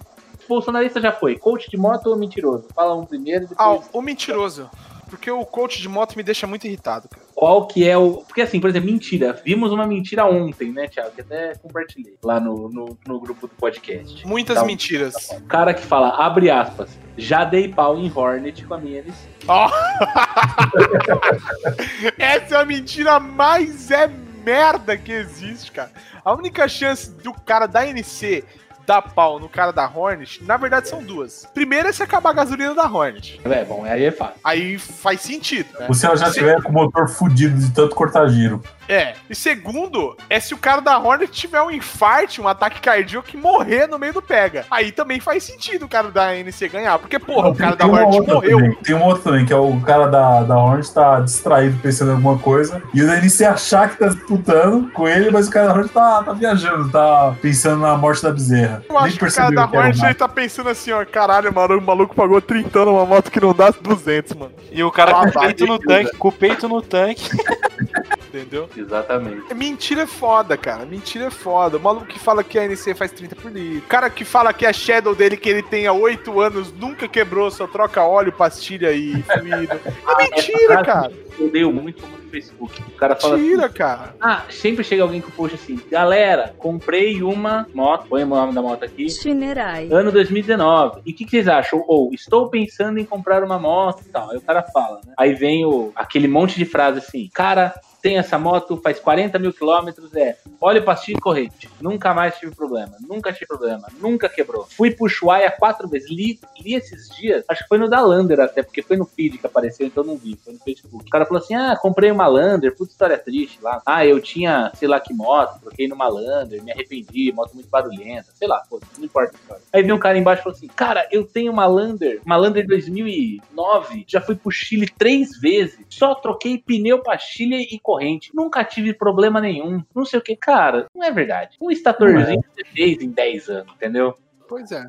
D: Bolsonarista já foi. Coach de moto ou mentiroso? Fala um primeiro e
C: Ah,
D: depois.
C: o mentiroso. Porque o coach de moto me deixa muito irritado, cara.
D: Qual que é o. Porque assim, por exemplo, mentira. Vimos uma mentira ontem, né, Thiago? Que até compartilhei lá no, no, no grupo do podcast.
C: Muitas
D: Tá.
C: mentiras.
D: O cara que fala, abre aspas, já dei pau em Hornet com a minha NC.
C: Ó. <laughs> Essa é a mentira mais é merda que existe, cara. A única chance do cara da NC dar pau no cara da Hornet, na verdade são duas. Primeiro é se acabar a gasolina da Hornet.
D: É, bom, aí é fácil.
C: Aí faz sentido, né?
G: Se ela já
C: Se-
G: tiver com o motor fudido de tanto cortar giro.
C: É. E segundo, é se o cara da Hornet tiver um infarte, um ataque cardíaco e morrer no meio do pega. Aí também faz sentido o cara da NC ganhar. Porque, porra, o cara da Hornet morreu.
G: também. Tem um outro também, que é o cara da, da Hornet tá distraído pensando em alguma coisa. E o NC achar que tá disputando com ele, mas o cara da Hornet tá, tá viajando, tá pensando na morte da bezerra.
C: Eu acho que o cara da
G: que
C: Hornet ele tá pensando assim, ó, caralho, mano, o maluco pagou 30 numa moto que não dá 200, mano.
E: E o cara com o
C: Babado.
E: peito no tanque, com o peito no tanque. <laughs>
C: Entendeu?
D: Exatamente.
C: Mentira é foda, cara. Mentira é foda. O maluco que fala que a NC faz 30 por litro. O cara que fala que a Shadow dele, que ele tem há 8 anos, nunca quebrou, só troca óleo, pastilha e fluido. É <laughs> mentira,
D: essa
C: cara.
D: Eu odeio muito no Facebook. O cara fala assim,
C: Mentira, cara.
D: ah, sempre chega alguém com post assim, galera, comprei uma moto, põe o nome da moto aqui,
H: Shinerai.
D: ano 2019. E o que, que vocês acham? Ou, estou pensando em comprar uma moto e tal. Aí o cara fala, né? Aí vem o, aquele monte de frase assim, cara, tem essa moto, faz 40 mil quilômetros, é óleo, pastilha e corrente. Nunca mais tive problema, nunca tive problema, nunca quebrou. Fui pro Ushuaia quatro vezes, li, li esses dias, acho que foi no da Lander até, porque foi no feed que apareceu, então não vi, foi no Facebook. O cara falou assim, ah, comprei uma Lander, puta história triste lá. Ah, eu tinha, sei lá que moto, troquei numa Lander, me arrependi, moto muito barulhenta, sei lá, pô, não importa a história. Aí veio um cara embaixo e falou assim, cara, eu tenho uma Lander, uma Lander 2009, já fui pro Chile três vezes, só troquei pneu, pastilha e corrente, nunca tive problema nenhum, não sei o que. Cara, não é verdade. Um estatorzinho você fez em 10 anos, entendeu?
C: Pois é.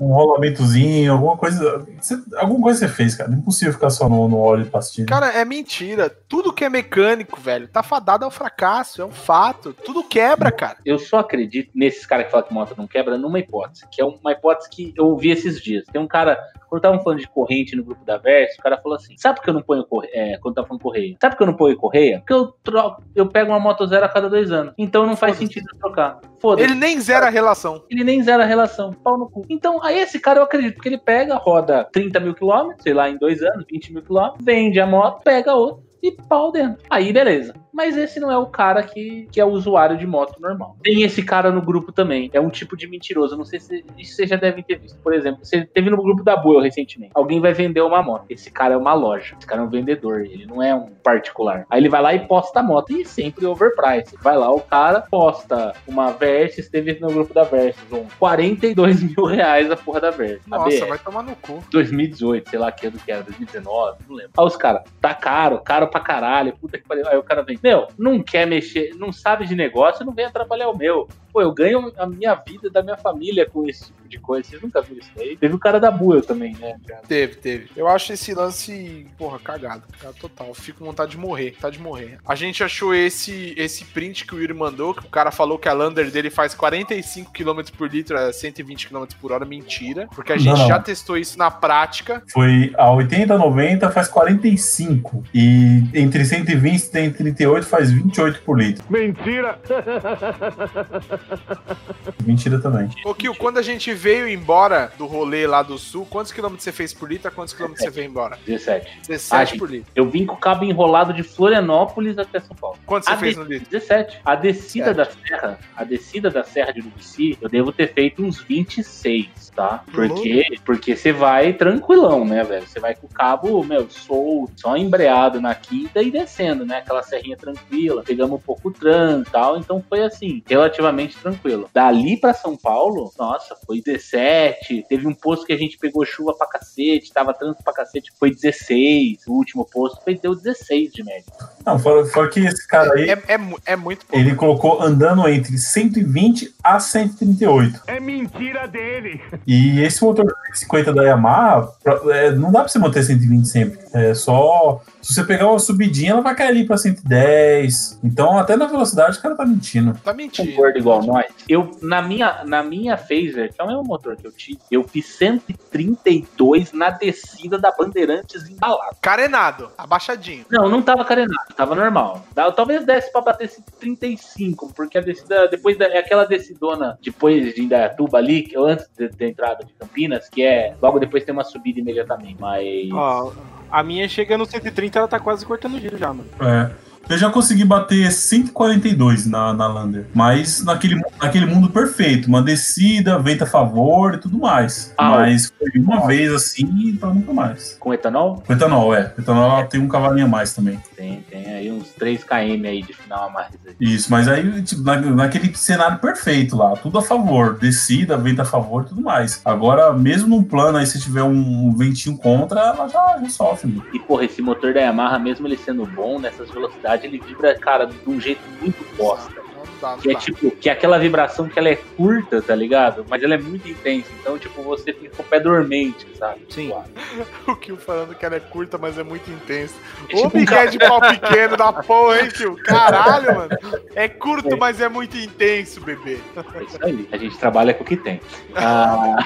G: Um rolamentozinho, alguma coisa. Você- alguma coisa você fez, cara. Não é impossível ficar só no, no óleo e pastilha.
C: Cara, é mentira. Tudo que é mecânico, velho, tá fadado ao fracasso. É um fato. Tudo quebra, cara.
D: Eu só acredito nesses caras que falam que moto não quebra numa hipótese, que é uma hipótese que eu ouvi esses dias. Tem um cara, quando estavam falando de corrente no grupo da Verso, o cara falou assim: sabe por que eu não ponho correia? É, quando tava falando correia, sabe por que eu não ponho correia? Porque eu troco, eu pego uma moto zero a cada dois anos. Então não faz sentido trocar. Foda-se.
C: Ele nem zera a relação.
D: Ele nem zera a relação, pau no cu. Então, aí esse cara eu acredito, porque ele pega, roda 30 mil quilômetros, sei lá, em dois anos, 20 mil quilômetros, vende a moto, pega outra e pau dentro. Aí, beleza. Mas esse não é o cara que, que é o usuário de moto normal. Tem esse cara no grupo também. É um tipo de mentiroso. Não sei se isso vocês já devem ter visto. Por exemplo, você teve no grupo da Buell recentemente. Alguém vai vender uma moto. Esse cara é uma loja. Esse cara é um vendedor. Ele não é um particular. Aí ele vai lá e posta a moto. E sempre overprice. Vai lá, o cara posta uma Versys. Teve no grupo da Versys. Um 42 <laughs> mil reais a porra da Versys. A
C: Nossa, vai tomar no cu.
D: 2018, sei lá que ano que era, 2019, não lembro. Aí os caras, tá caro, caro pra caralho, puta que pariu. Aí o cara vem, meu, não quer mexer, não sabe de negócio, não vem atrapalhar o meu. Pô, eu ganho a minha vida da minha família com esse tipo de coisa. Vocês nunca viram isso aí? Teve o cara da Buell também, né?
C: Teve, teve. Eu acho esse lance, porra, cagado. Cagado total. Fico com vontade de morrer, vontade de morrer. A gente achou esse esse print que o Yuri mandou, que o cara falou que a Lander dele faz 45 km por litro a 120 km por hora. Mentira. Porque a
G: Não,
C: gente
G: não.
C: já testou isso na prática.
G: Foi a 80, 90 faz 45. E entre 120 e 138 faz 28 por litro.
I: Mentira! <laughs> <laughs>
G: Mentira também.
C: Ô, Kio, quando a gente veio embora do rolê lá do sul, quantos quilômetros você fez por litro? Quantos quilômetros você veio embora?
D: 17.
C: 17
D: Ah,
C: por litro.
D: Eu vim com o cabo enrolado de Florianópolis até São Paulo.
C: Quanto você
D: A
C: fez
D: de-
C: no litro?
D: 17. A descida da serra, a descida da serra de Urubici, eu devo ter feito uns 26, tá? Porque porque você vai tranquilão, né, velho? Você vai com o cabo, meu, solto, só embreado na quinta e descendo, né? Aquela serrinha tranquila. Pegamos um pouco o trânsito e tal, então foi assim, relativamente tranquilo. Dali pra São Paulo, nossa, foi 17. Teve um posto que a gente pegou chuva pra cacete, tava trânsito pra cacete, foi 16. O último posto foi deu 16 de média.
G: Não, fora, fora que esse cara aí,
C: É, é, é muito pouco.
G: ele colocou andando entre 120 a 138.
H: É mentira dele.
G: E esse motor 50 da Yamaha, pra- é, não dá pra você manter 120 sempre. É só. Se você pegar uma subidinha, ela vai cair ali pra 110. Então, até na velocidade, o cara tá mentindo.
C: Tá mentindo.
D: gordo igual nós. Eu, na minha, na minha Phaser, que é o mesmo motor que eu tive, eu fiz 132 na descida da Bandeirantes embalado.
C: Carenado, abaixadinho.
D: Não, não tava carenado, tava normal. Talvez desse pra bater 135, porque a descida, depois da, é aquela descidona, depois de Indaiatuba ali, que antes da entrada de Campinas, que é, logo depois tem uma subida imediatamente, mas...
E: Ó, a minha chega no 130, ela tá quase cortando o giro já, mano.
G: É. Eu já consegui bater 142 na, na Lander. Mas naquele, naquele mundo perfeito. Uma descida, vento a favor e tudo mais.
D: Ah,
G: mas foi uma vez assim e pra nunca mais.
D: Com etanol,
G: Com etanol, é. Etanol ela tem um cavalinho a mais também.
D: Tem, tem aí uns 3 km aí de final a mais. aí.
G: Isso, mas aí, tipo, na- naquele cenário perfeito lá, tudo a favor, descida, vento a favor e tudo mais. Agora, mesmo num plano aí, se tiver um, ventinho contra, ela já, já sofre, mano.
D: E, porra, esse motor da Yamaha, mesmo ele sendo bom, nessas velocidades, ele vibra, cara, de um jeito muito bosta.
C: Não
D: Que é tipo, que é aquela vibração que ela é curta, tá ligado? Mas ela é muito intensa. Então, tipo, você fica com o pé dormente, sabe?
E: Sim. <laughs>
C: O Kio falando que ela é curta, mas é muito intensa.
D: É
C: Ô,
D: tipo um
C: Miguel de pau pequeno da porra, hein, Kio? Caralho, mano. É curto,
D: É.
C: mas é muito intenso, bebê.
D: É isso aí. A gente trabalha com o que tem. Ah,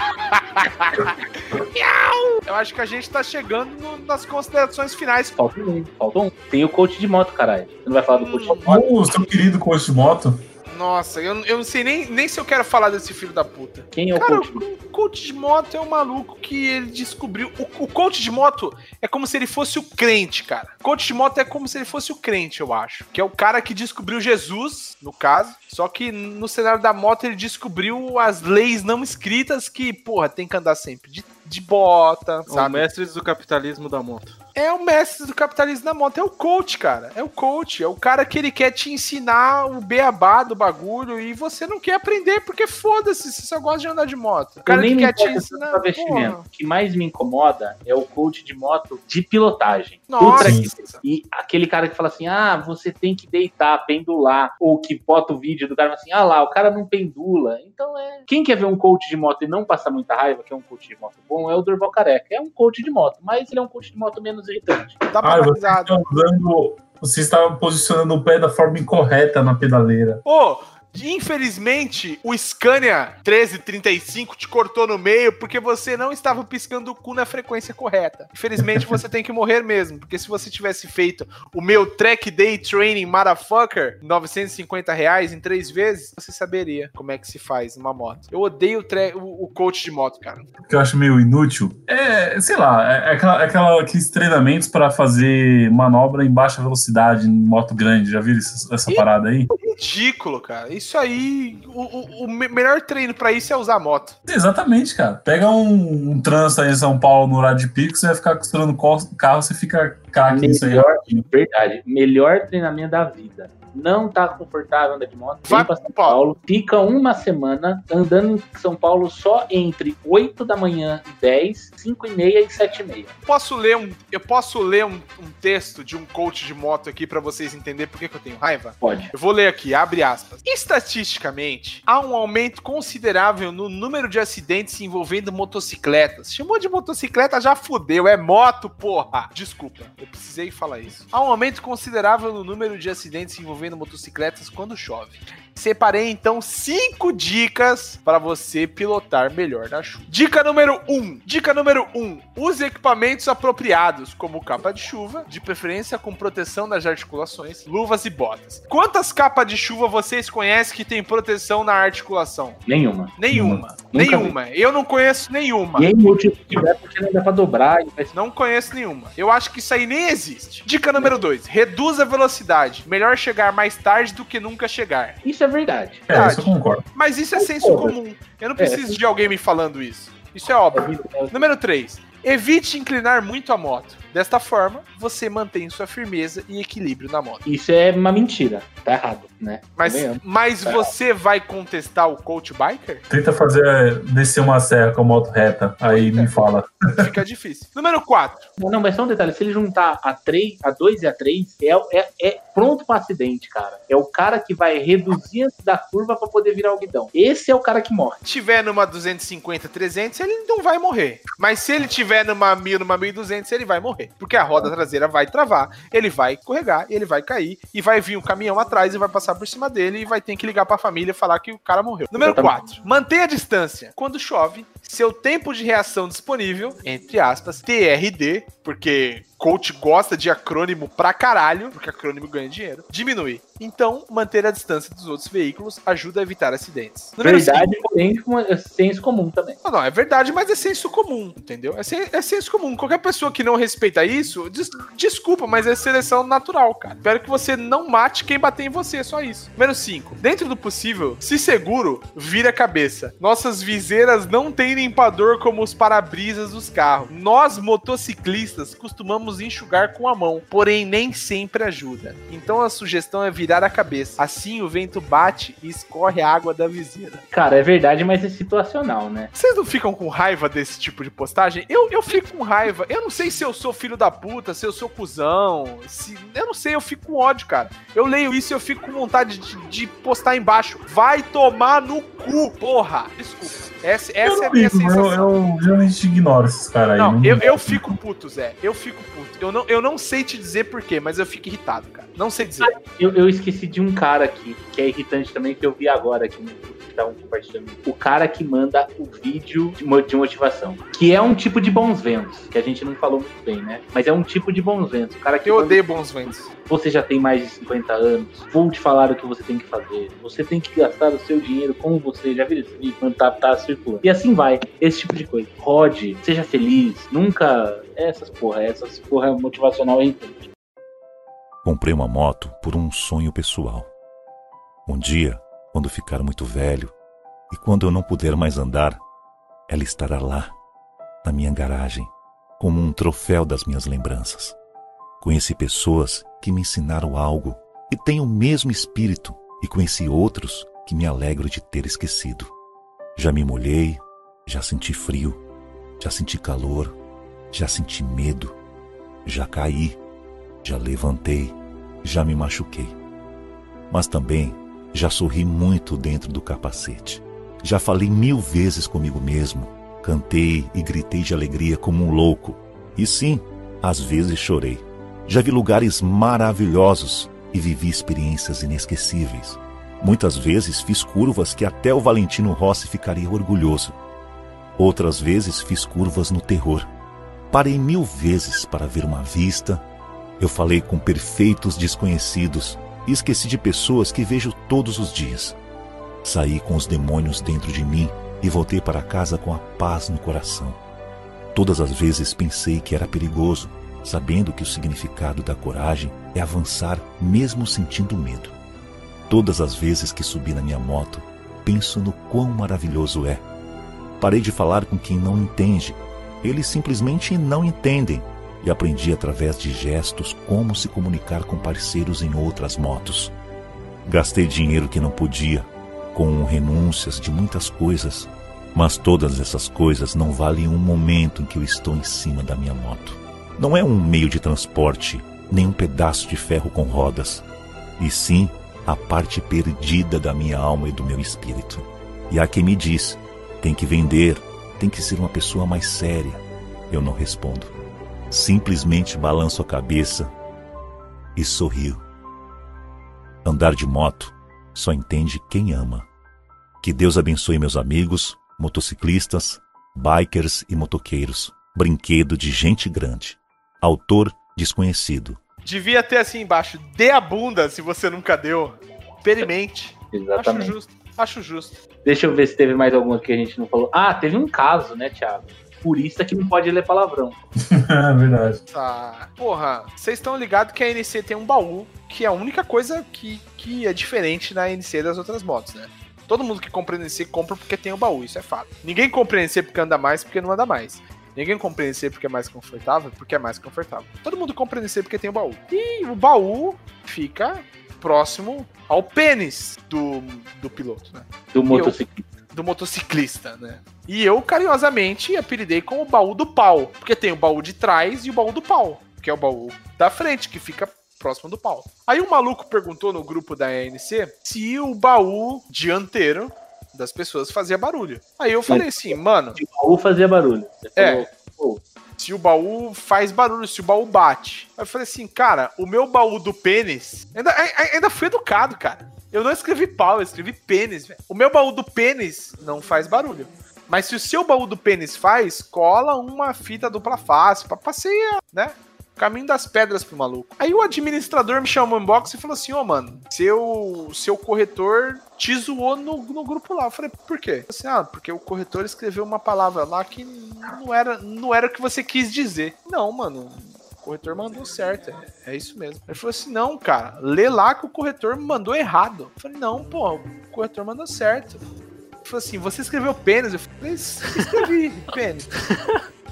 D: <laughs>
C: Eu acho que a gente tá chegando no- nas considerações finais.
D: falta um, falta um. Tem o coach de moto, caralho. Você não vai falar do coach de moto?
G: O seu querido coach de moto,
C: Nossa, eu, eu não sei nem, nem se eu quero falar desse filho da puta.
D: Quem é o
C: Cara,
D: coach de moto?
C: o coach de moto é um maluco que ele descobriu. O, o coach de moto é como se ele fosse o crente, cara. O coach de moto é como se ele fosse o crente, eu acho. Que é o cara que descobriu Jesus, no caso. Só que no cenário da moto ele descobriu as leis não escritas que, porra, tem que andar sempre de, de bota,
E: O
C: sabe?
E: mestre do capitalismo da moto.
C: É o mestre do capitalismo da moto, é o coach, cara. É o coach, é o cara que ele quer te ensinar o beabá do bagulho e você não quer aprender porque foda-se, você só gosta de andar de moto. O
D: Eu
C: cara
D: nem
C: que
D: me
C: quer te ensinar.
D: O que mais me incomoda é o coach de moto de pilotagem.
C: Nossa,
D: E aquele cara que fala assim: ah, você tem que deitar, pendular, ou que bota o vídeo do cara assim: ah lá, o cara não pendula. Então é. Quem quer ver um coach de moto e não passar muita raiva, que é um coach de moto bom, é o Durval Careca. É um coach de moto, mas ele é um coach de moto menos irritante.
C: dá pra
G: ah, você está usando. Você está posicionando o pé da forma incorreta na pedaleira.
C: Ô, infelizmente, o Scania 1335 te cortou no meio porque você não estava piscando o cu na frequência correta. Infelizmente, você tem que morrer mesmo, porque se você tivesse feito o meu Track Day Training Motherfucker, 950 reais em três vezes, você saberia como é que se faz uma moto. Eu odeio o, tre- o- o coach de moto, cara.
G: que eu acho meio inútil. É, sei lá, é, é aquela, é aquela- aqueles treinamentos para fazer manobra em baixa velocidade em moto grande. Já viram essa, essa parada aí?
C: Ridículo, cara. Isso aí, o, o- o me- melhor treino pra isso é usar moto.
G: Exatamente, cara. Pega um, um trânsito aí em São Paulo no horário de pico, você vai ficar costurando o carro, você fica caque nisso aí.
D: Melhor, verdade, melhor treinamento da vida. Não tá confortável andar de moto,
C: Vai
D: vem pra São
C: Paulo.
D: Fica uma semana andando em São Paulo só entre 8 da manhã e 10, 5 e meia e 7 e meia.
C: Posso ler um, eu posso ler um, um texto de um coach de moto aqui pra vocês entenderem por que, que eu tenho raiva?
D: Pode.
C: Eu vou ler aqui, abre aspas. Estatisticamente, há um aumento considerável no número de acidentes envolvendo motocicletas. Chamou de motocicleta, já fudeu, é moto, porra. Desculpa, eu precisei falar isso. Há um aumento considerável no número de acidentes envolvendo envolvendo motocicletas quando chove. Separei então cinco dicas para você pilotar melhor na chuva. Dica número 1. Um. Dica número 1. Um. Use equipamentos apropriados, como capa de chuva, de preferência com proteção das articulações, luvas e botas. Quantas capas de chuva vocês conhecem que tem proteção na articulação?
D: Nenhuma.
C: Nenhuma. Nenhuma. Eu não conheço nenhuma.
D: Aí, útil se tiver, porque não dá pra dobrar.
C: Não conheço nenhuma. Eu acho que isso aí nem existe. Dica número 2. Reduza a velocidade. Melhor chegar mais tarde do que nunca chegar.
D: Isso é verdade.
G: É, isso eu concordo.
C: Mas isso é senso
D: Concordo.
C: comum. Eu não preciso de alguém me falando isso. Isso é óbvio. Número 3. Evite inclinar muito a moto. Desta forma, você mantém sua firmeza e equilíbrio na moto.
D: Isso é uma mentira. Tá errado, né?
C: Mas,
D: Convenhamos.
C: mas você vai contestar o coach biker?
G: Tenta fazer descer uma serra com a moto reta. Aí me fala. <laughs>
C: Fica difícil. Número 4.
D: Não, mas só um detalhe: se ele juntar a 3, a 2 e a 3, é, é, é pronto pra acidente, cara. É o cara que vai reduzir antes da curva pra poder virar o guidão. Esse é o cara que morre.
C: tiver numa 250, 300, ele não vai morrer. Mas se ele tiver numa 1000, numa 1200, ele vai morrer. Porque a roda traseira vai travar, ele vai escorregar, ele vai cair, e vai vir um caminhão atrás e vai passar por cima dele e vai ter que ligar pra família e falar que o cara morreu. Número
D: Exatamente.
C: 4. Mantenha a distância. Quando chove, seu tempo de reação disponível, entre aspas, TRD, porque coach gosta de acrônimo pra caralho, porque acrônimo ganha dinheiro, diminui. Então, manter a distância dos outros veículos ajuda a evitar acidentes. Número
D: Verdade, porém, com é senso comum também.
C: não, não, é verdade, mas é senso comum, entendeu? É, sen- é senso comum. Qualquer pessoa que não respeita isso, des- desculpa, mas é seleção natural, cara. Espero que você não mate quem bater em você, só isso. Número 5. Dentro do possível, se seguro, vira a cabeça. Nossas viseiras não têm limpador como os para-brisas dos carros. Nós, motociclistas, costumamos enxugar com a mão, porém nem sempre ajuda. Então a sugestão é virar a cabeça. Assim o vento bate e escorre a água da viseira.
D: Cara, é verdade, mas é situacional, né?
C: Vocês não ficam com raiva desse tipo de postagem? Eu, eu fico com raiva. Eu não sei se eu sou filho da puta, se eu sou cuzão. Se, eu não sei, eu fico com ódio, cara. Eu leio isso e eu fico com vontade de, de postar embaixo. Vai tomar no cu, porra. Desculpa. Essa, essa
G: eu
C: é a
G: não
C: minha
G: ligo, eu,
C: sensação.
G: eu geralmente ignoro esses caras aí.
C: Não, eu, eu fico puto, Zé. Eu fico puto. Eu não, eu não sei te dizer porquê, mas eu fico irritado, cara. Não sei dizer.
D: Eu, eu esqueci de um cara aqui, que é irritante também, que eu vi agora aqui no estavam compartilhando. O cara que manda o vídeo de mo- de motivação. Que é um tipo de bons ventos, que a gente não falou muito bem, né? Mas é um tipo de bons ventos. O cara que
C: Eu
D: manda-
C: odeio bons ventos.
D: você já tem mais de 50 anos, vou te falar o que você tem que fazer. Você tem que gastar o seu dinheiro como você já viu esse vídeo quando tá, tá circulando. E assim vai, esse tipo de coisa. Rode, seja feliz, nunca. Essas porra, essas porra motivacional é irritante.
H: Comprei uma moto por um sonho pessoal. Um dia, quando ficar muito velho e quando eu não puder mais andar, ela estará lá, na minha garagem, como um troféu das minhas lembranças. Conheci pessoas que me ensinaram algo e têm o mesmo espírito, e conheci outros que me alegro de ter esquecido. Já me molhei, já senti frio, já senti calor, já senti medo, já caí, já levantei, já me machuquei. Mas também já sorri muito dentro do capacete. Já falei mil vezes comigo mesmo, cantei e gritei de alegria como um louco. E sim, às vezes chorei. Já vi lugares maravilhosos e vivi experiências inesquecíveis. Muitas vezes fiz curvas que até o Valentino Rossi ficaria orgulhoso. Outras vezes fiz curvas no terror. Parei mil vezes para ver uma vista. Eu falei com perfeitos desconhecidos e esqueci de pessoas que vejo todos os dias. Saí com os demônios dentro de mim e voltei para casa com a paz no coração. Todas as vezes pensei que era perigoso, sabendo que o significado da coragem é avançar mesmo sentindo medo. Todas as vezes que subi na minha moto, penso no quão maravilhoso é. Parei de falar com quem não entende. Eles simplesmente não entendem. E aprendi através de gestos como se comunicar com parceiros em outras motos. Gastei dinheiro que não podia, com renúncias de muitas coisas, mas todas essas coisas não valem um momento em que eu estou em cima da minha moto. Não é um meio de transporte, nem um pedaço de ferro com rodas, e sim a parte perdida da minha alma e do meu espírito. E há quem me diz: tem que vender, tem que ser uma pessoa mais séria. Eu não respondo. Simplesmente balanço a cabeça e sorrio. Andar de moto só entende quem ama. Que Deus abençoe meus amigos, motociclistas, bikers e motoqueiros. Brinquedo de gente grande. Autor desconhecido.
C: Devia ter assim embaixo, dê a bunda se você nunca deu. Experimente. Acho
D: Exatamente.
C: justo. Acho justo.
D: Deixa eu ver se teve mais alguma que a gente não falou. Ah, teve um caso, né, Thiago? Purista que não pode ler palavrão. <laughs>
G: É verdade.
C: Tá. Porra, vocês estão ligados que a NC tem um baú, que é a única coisa que, que é diferente na NC das outras motos, né? Todo mundo que compra NC compra porque tem o baú, isso é fato. Ninguém compra NC porque anda mais, porque não anda mais. Ninguém compra NC porque é mais confortável, porque é mais confortável. Todo mundo compra NC porque tem o baú. E o baú fica próximo ao pênis do, do piloto, né?
D: Do motociclista.
C: Do motociclista, né? E eu carinhosamente apelidei com o baú do pau, porque tem o baú de trás e o baú do pau, que é o baú da frente, que fica próximo do pau. Aí um maluco perguntou no grupo da ANC se o baú dianteiro das pessoas fazia barulho. Aí eu falei assim, mano,
D: O baú fazia barulho. Você
C: É.
D: falou,
C: se o baú faz barulho, se o baú bate. Aí eu falei assim, cara, o meu baú do pênis. Ainda, ai- ainda fui educado, cara. Eu não escrevi pau, eu escrevi pênis, velho. O meu baú do pênis não faz barulho. Mas se o seu baú do pênis faz, cola uma fita dupla face pra passear, né? Caminho das pedras pro maluco. Aí o administrador me chamou no inbox e falou assim: Ô, mano, seu, seu corretor te zoou no, no grupo lá. Eu falei, por quê? Assim, ah, porque o corretor escreveu uma palavra lá que não era, não era o que você quis dizer. Não, mano. O corretor mandou certo, é, é isso mesmo. Ele falou assim: não, cara, lê lá que o corretor mandou errado. Eu falei, não, pô, o corretor mandou certo. Ele falou assim: você escreveu pênis? Eu falei, escrevi pênis.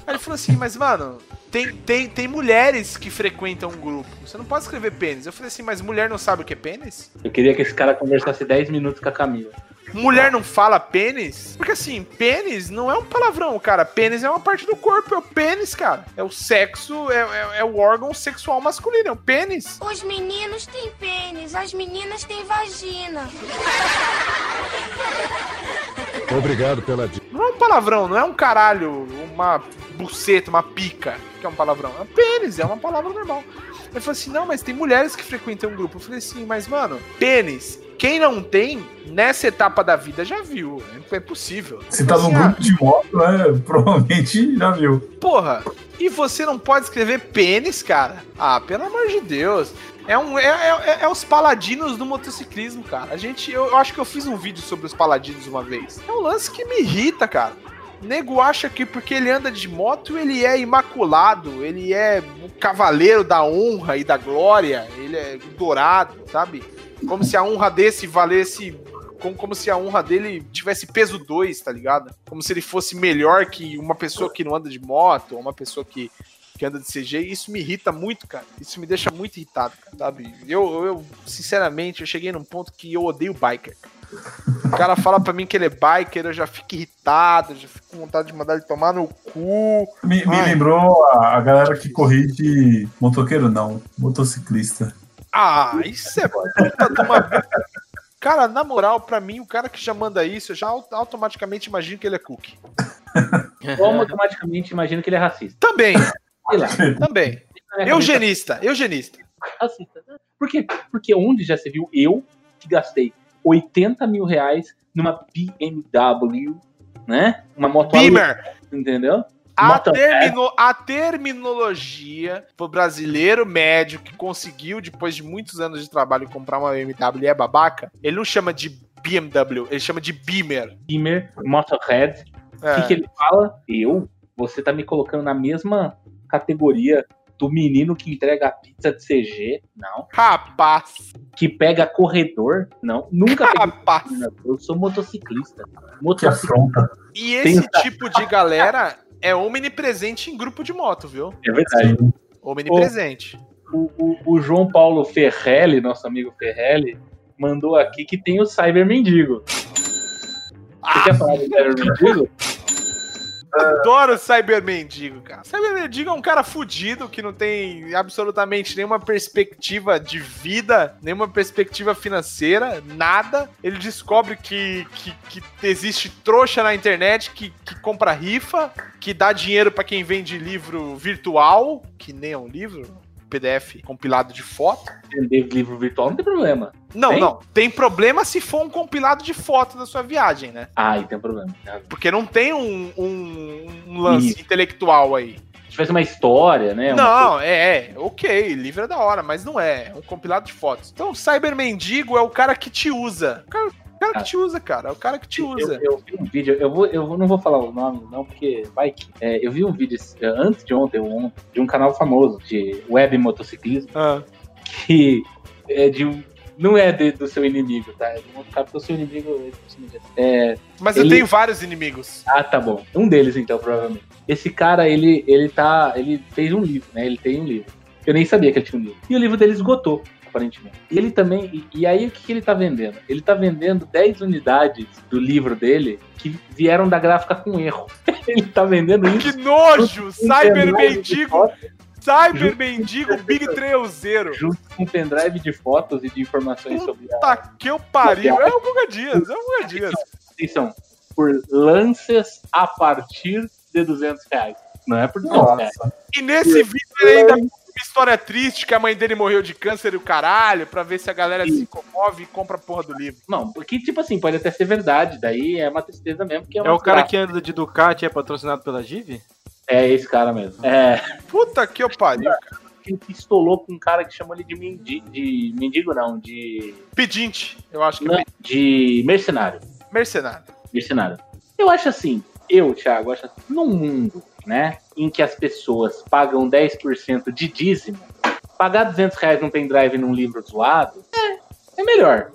C: Aí ele falou assim, mas mano, tem, tem, tem mulheres que frequentam um grupo. Você não pode escrever pênis. Eu falei assim, mas mulher não sabe o que é pênis?
D: Eu queria que esse cara conversasse 10 minutos com a Camila.
C: Mulher não fala pênis? Porque assim, pênis não é um palavrão, cara. Pênis é uma parte do corpo, é o pênis, cara. É o sexo, é, é- é o órgão sexual masculino, é o pênis.
I: Os meninos têm pênis, as meninas têm vagina.
A: Obrigado pela dica.
C: Não é um palavrão, não é um caralho, uma buceta, uma pica, que é um palavrão. É um pênis, é uma palavra normal. Ele falou assim: não, mas tem mulheres que frequentam um grupo. Eu falei assim, mas mano, pênis, quem não tem, nessa etapa da vida já viu. É, é possível.
G: Se tá
C: Assim,
G: num
C: ah,
G: grupo de moto, né? <laughs> Provavelmente já viu.
C: Porra, e você não pode escrever pênis, cara? Ah, pelo amor de Deus. É, um, é, é, é os paladinos do motociclismo, cara. A gente, eu, eu acho que eu fiz um vídeo sobre os paladinos uma vez. É um lance que me irrita, cara. Nego acha que porque ele anda de moto, ele é imaculado, ele é o cavaleiro da honra e da glória, ele é dourado, sabe? Como se a honra desse valesse como, como se a honra dele tivesse peso 2, tá ligado? Como se ele fosse melhor que uma pessoa que não anda de moto, ou uma pessoa que, que anda de CG. Isso me irrita muito, cara. Isso me deixa muito irritado, cara, sabe? Eu, eu, sinceramente, eu cheguei num ponto que eu odeio biker. O cara fala pra mim que ele é biker, eu já fico irritado, já fico com vontade de mandar ele tomar no cu.
G: Me, me lembrou a, a galera que corrige motoqueiro, não, motociclista.
C: Ah, isso é puta de uma... Cara, na moral, pra mim, o cara que já manda isso, eu já au- automaticamente imagino que ele é cookie.
D: Ou automaticamente imagino que ele é racista.
C: Também,
D: Sei lá.
C: também. Eugenista, eugenista.
D: Racista. Por quê? Porque onde já se viu eu que gastei 80 mil reais numa BMW, né? Uma moto
C: Beamer.
D: entendeu?
C: A,
D: Moto-
C: termino- a terminologia pro brasileiro médio que conseguiu, depois de muitos anos de trabalho, comprar uma BMW e é babaca, ele não chama de BMW, ele chama de Beamer.
D: Beamer, Motorhead. O
C: É.
D: que, que ele fala? Eu? Você tá me colocando na mesma categoria do menino que entrega a pizza de CG? Não.
C: Rapaz,
D: Que pega corredor? Não. Nunca
C: rapaz.
D: Eu sou motociclista. Motociclista.
G: afronta.
C: E esse
D: Tem-
C: tipo de galera é omnipresente em grupo de moto, viu?
D: É verdade.
C: Omnipresente.
D: O, o- o João Paulo Ferrelli, nosso amigo Ferrelli, mandou aqui que tem o Cyber Mendigo. Você quer falar do Cyber Mendigo? <laughs>
C: Adoro Cyber Mendigo, cara. Cyber Mendigo é um cara fudido que não tem absolutamente nenhuma perspectiva de vida, nenhuma perspectiva financeira, nada. Ele descobre que, que, que existe trouxa na internet que, que compra rifa, que dá dinheiro pra quem vende livro virtual, que nem é um livro. PDF compilado de foto.
D: Vender livro virtual não tem problema.
C: Não,
D: Tem?
C: não. Tem problema se for um compilado de foto da sua viagem, né?
D: Ah, aí tem um problema.
C: Porque não tem um, um- um lance
D: Isso.
C: intelectual aí.
D: Se tivesse uma história, né? uma
C: não, é, é, ok, livro é da hora, mas não é. É um compilado de fotos. Então, o Cyber Mendigo é o cara que te usa. O cara, cara que te usa, cara. É o cara que te usa.
D: Eu, eu vi um vídeo, eu, vou, eu não vou falar o nome, não, porque vai que. é, eu vi um vídeo é, antes de ontem, ontem, de um canal famoso de web motociclismo,
C: Ah.
D: que é de um. Não é de- do seu inimigo, tá? É um porque o seu inimigo. É,
C: Mas eu
D: Ele-
C: tenho vários inimigos.
D: ah, tá bom. Um deles, então, provavelmente. Esse cara, ele, ele tá. Ele fez um livro, né? Ele tem um livro. Eu nem sabia que ele tinha um livro. E o livro dele esgotou, aparentemente. E ele também. E, e aí, o que, que ele tá vendendo? Ele tá vendendo 10 unidades do livro dele que vieram da gráfica com erro. <laughs> ele tá vendendo isso.
C: Que nojo! Cyber Mendigo! Cyber Mendigo Big Trailzeiro!
D: Junto com um <laughs> pendrive de fotos e de informações sobre a.
C: Tá que eu pariu! É o Guga Dias, é o Guga Dias.
D: Atenção, por lances a partir de 200 reais. Não é por 200 reais.
C: E nesse vídeo ele ainda uma história triste que a mãe dele morreu de câncer e o caralho, pra ver se a galera se comove e compra a porra do livro.
D: Não, porque, tipo assim, pode até ser verdade, daí é uma tristeza mesmo, é,
E: É o cara que anda de Ducati e é patrocinado pela Giv?
D: É esse cara mesmo. É,
C: Puta que eu pariu.
D: ele pistolou com um cara que chamou ele de mendigo, de mendigo não, de,
C: Pedinte, eu acho que
D: não,
C: é
D: de mercenário.
C: mercenário.
D: Mercenário. Eu acho assim, eu, Thiago, acho assim, num mundo, né, em que as pessoas pagam 10% de dízimo, pagar 200 reais num pendrive num livro zoado, é, é melhor.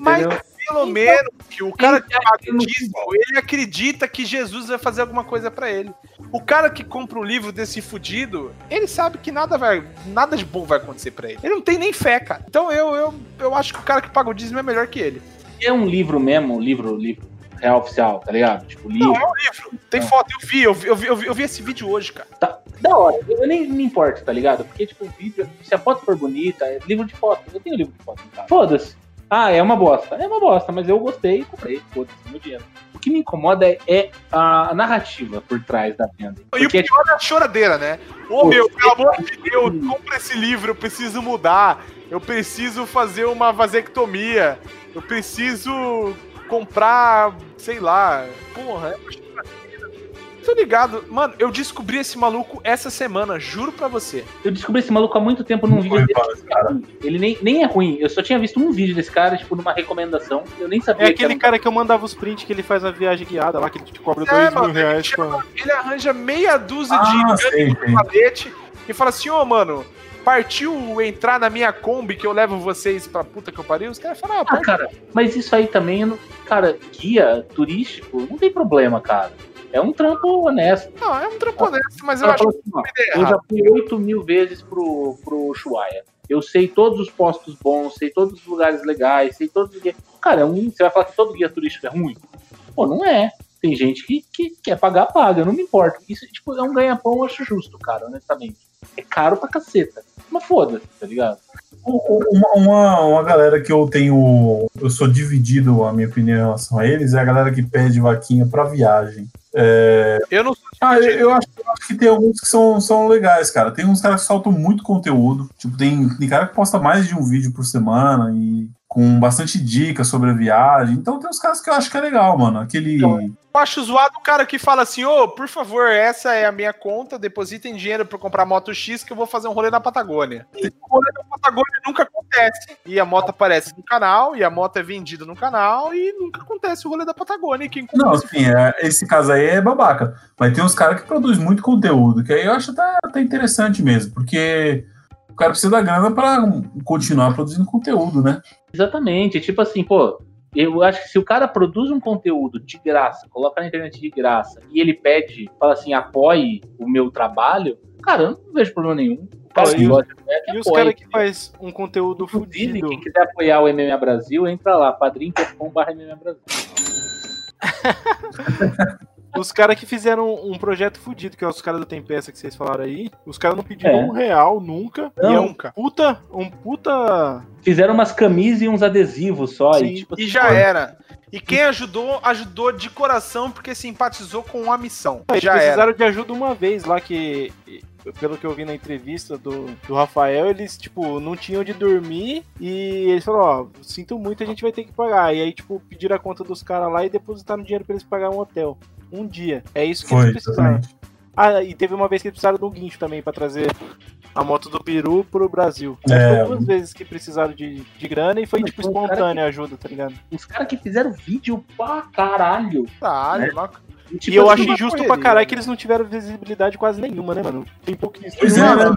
C: Mas
D: Entendeu?
C: pelo menos que o cara que
D: Então,
C: paga o
D: não-
C: dízimo, ele acredita que Jesus vai fazer alguma coisa pra ele. O cara que compra o livro desse fudido, ele sabe que nada vai, nada de bom vai acontecer pra ele. Ele não tem nem fé, cara. Então eu, eu, eu acho que o cara que paga o dízimo é melhor que ele.
D: É um livro mesmo, um livro, livro real oficial, tá ligado? Tipo, livro.
C: Não, é um livro. Tem foto, eu vi, eu vi, eu vi, eu vi, eu vi esse vídeo hoje, cara.
D: Tá, da hora, eu nem me importo, tá ligado? Porque, tipo, o vídeo, se a foto for bonita, é livro de foto. Eu tenho livro de foto em casa. Foda-se. Ah, é uma bosta. É uma bosta, mas eu gostei e comprei. Foda-se, meu dinheiro. O que me incomoda é, é a narrativa por trás da venda.
C: E o
D: Porque,
C: pior é a choradeira, né? Ô
D: Pô,
C: meu, pelo amor de Deus, compra esse livro, eu preciso mudar. Eu preciso fazer uma vasectomia. Eu preciso comprar, sei lá. Porra, é. Tô ligado. Mano, eu descobri esse maluco essa semana, juro pra você.
D: eu descobri esse maluco há muito tempo num vídeo
G: Foi,
D: dele.
G: fala esse cara.
D: Ele nem, nem é ruim. Eu só tinha visto um vídeo desse cara, tipo, numa recomendação. Eu nem sabia
E: É
D: que
E: aquele
D: era um-
E: cara que eu mandava os prints que ele faz a viagem guiada lá, que ele te cobra
C: É,
E: dois
C: mano,
E: mil reais.
C: ele,
E: pra-
C: ele arranja meia dúzia
G: Ah,
C: de
G: sei, sei.
C: palete e fala assim, ô mano, partiu entrar na minha Kombi que eu levo vocês pra puta que eu pariu? Os caras falam, ah,
D: Ah, cara, mas isso aí também, não- cara, guia turístico, não tem problema, cara. É um trampo honesto.
C: Não, é um trampo honesto, mas eu acho que
D: assim,
C: ideia
D: eu já fui 8 mil vezes pro, pro Ushuaia. Eu sei todos os postos bons, sei todos os lugares legais, sei todos os guias. Cara, é um, você vai falar que todo guia turístico é ruim? Pô, não é. Tem gente que, que quer pagar, paga, eu não me importo. Isso tipo, é um ganha-pão, eu acho justo, cara, honestamente. É caro pra caceta. Mas foda-se, tá ligado?
G: Uma, uma, uma galera que eu tenho. Eu sou dividido a minha opinião em relação a eles é a galera que pede vaquinha pra viagem. É,
C: Eu não
G: Ah, eu, eu acho, eu acho que tem alguns que são, são legais, cara. Tem uns caras que soltam muito conteúdo. Tipo, tem, tem cara que posta mais de um vídeo por semana e com bastante dicas sobre a viagem. Então tem uns caras que eu acho que é legal, mano. Aquele.
C: Eu acho zoado o cara que fala assim, ô, por favor, essa é a minha conta, depositem dinheiro pra eu comprar moto X que eu vou fazer um rolê na Patagônia. O rolê na Patagônia nunca acontece. E a moto aparece no canal, e a moto é vendida no canal, e nunca acontece o rolê da Patagônia. Quem
G: Não,
C: esse
G: assim, é- esse caso aí é babaca. Mas tem uns caras que produzem muito conteúdo, que aí eu acho até, até interessante mesmo, porque o cara precisa da grana pra continuar produzindo conteúdo, né?
D: Exatamente. Tipo assim, pô, eu acho que se o cara produz um conteúdo de graça, coloca na internet de graça, e ele pede, fala assim, apoie o meu trabalho, cara, eu não vejo problema nenhum. O cara
E: e os- E os caras que faz um conteúdo fudido.
D: quem quiser apoiar o MMA Brasil, entra lá, padrim.com.br MMA Brasil. <laughs>
E: Os caras que fizeram um projeto fudido, que é os caras da Tempesta que vocês falaram aí, os caras não pediram
D: É.
E: um real nunca.
D: Não.
E: E é um puta, um puta.
D: Fizeram umas camisas e uns adesivos só,
E: Sim,
D: e tipo
C: E
D: assim,
C: já
D: pô,
C: era. E quem ajudou, ajudou de coração porque simpatizou com a missão.
E: Eles
C: Já era.
E: precisaram de ajuda uma vez lá que. pelo que eu vi na entrevista do, do Rafael, eles, tipo, não tinham de dormir e eles falaram, ó, sinto muito, a gente vai ter que pagar. E aí, tipo, pediram a conta dos caras lá e depositaram dinheiro pra eles pagar um hotel. Um dia. É isso que
G: Foi,
E: eles precisaram.
G: exatamente.
E: Ah, e teve uma vez que eles precisaram um guincho também pra trazer a moto do Peru pro Brasil.
G: É.
E: Foi duas vezes que precisaram de, de grana e foi,
D: Mas
E: tipo, espontânea a ajuda, tá ligado?
D: Os caras que fizeram vídeo pra caralho.
C: Caralho,
D: É.
C: mas-
D: Tipo
E: e eu
D: assim,
E: acho
C: uma
E: injusto pra caralho
C: né?
E: que eles não tiveram visibilidade quase nenhuma, né, mano? Tem pouquíssimo.
G: Pois é, né, mano?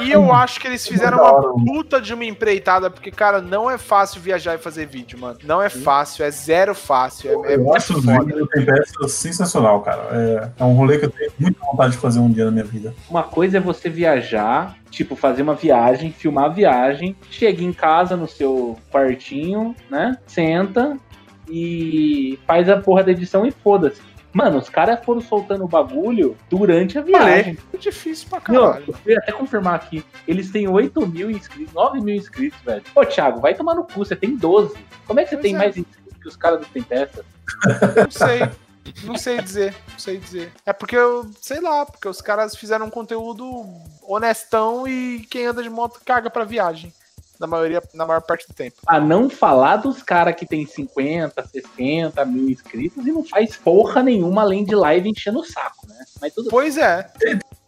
C: E eu acho que eles fizeram uma puta de uma empreitada, porque, cara, não é fácil viajar e fazer vídeo, mano. Não é fácil, é zero fácil. É, é
G: Eu
C: muito
G: acho
C: foda.
G: vídeos do Tempesta sensacional, cara. É, é um rolê que eu tenho muita vontade de fazer um dia na minha vida.
D: Uma coisa é você viajar, tipo, fazer uma viagem, filmar a viagem, chega em casa no seu quartinho, né? Senta e faz a porra da edição e foda-se. Mano, os caras foram soltando o bagulho durante a viagem.
C: É difícil pra caralho.
D: eu fui até confirmar aqui. Eles têm 8 mil inscritos, 9 mil inscritos, velho. Ô, Thiago, vai tomar no cu, você tem 12. Como é que você
C: Pois
D: tem
C: é.
D: mais inscritos que os caras do Tempesta?
C: Não sei. Não sei dizer, não sei dizer. É porque eu, sei lá, porque os caras fizeram um conteúdo honestão e quem anda de moto caga pra viagem. Na maioria, na maior parte do tempo.
D: A não falar dos caras que tem 50, 60 mil inscritos e não faz porra nenhuma além de live enchendo o saco, né? Mas tudo
C: Pois é.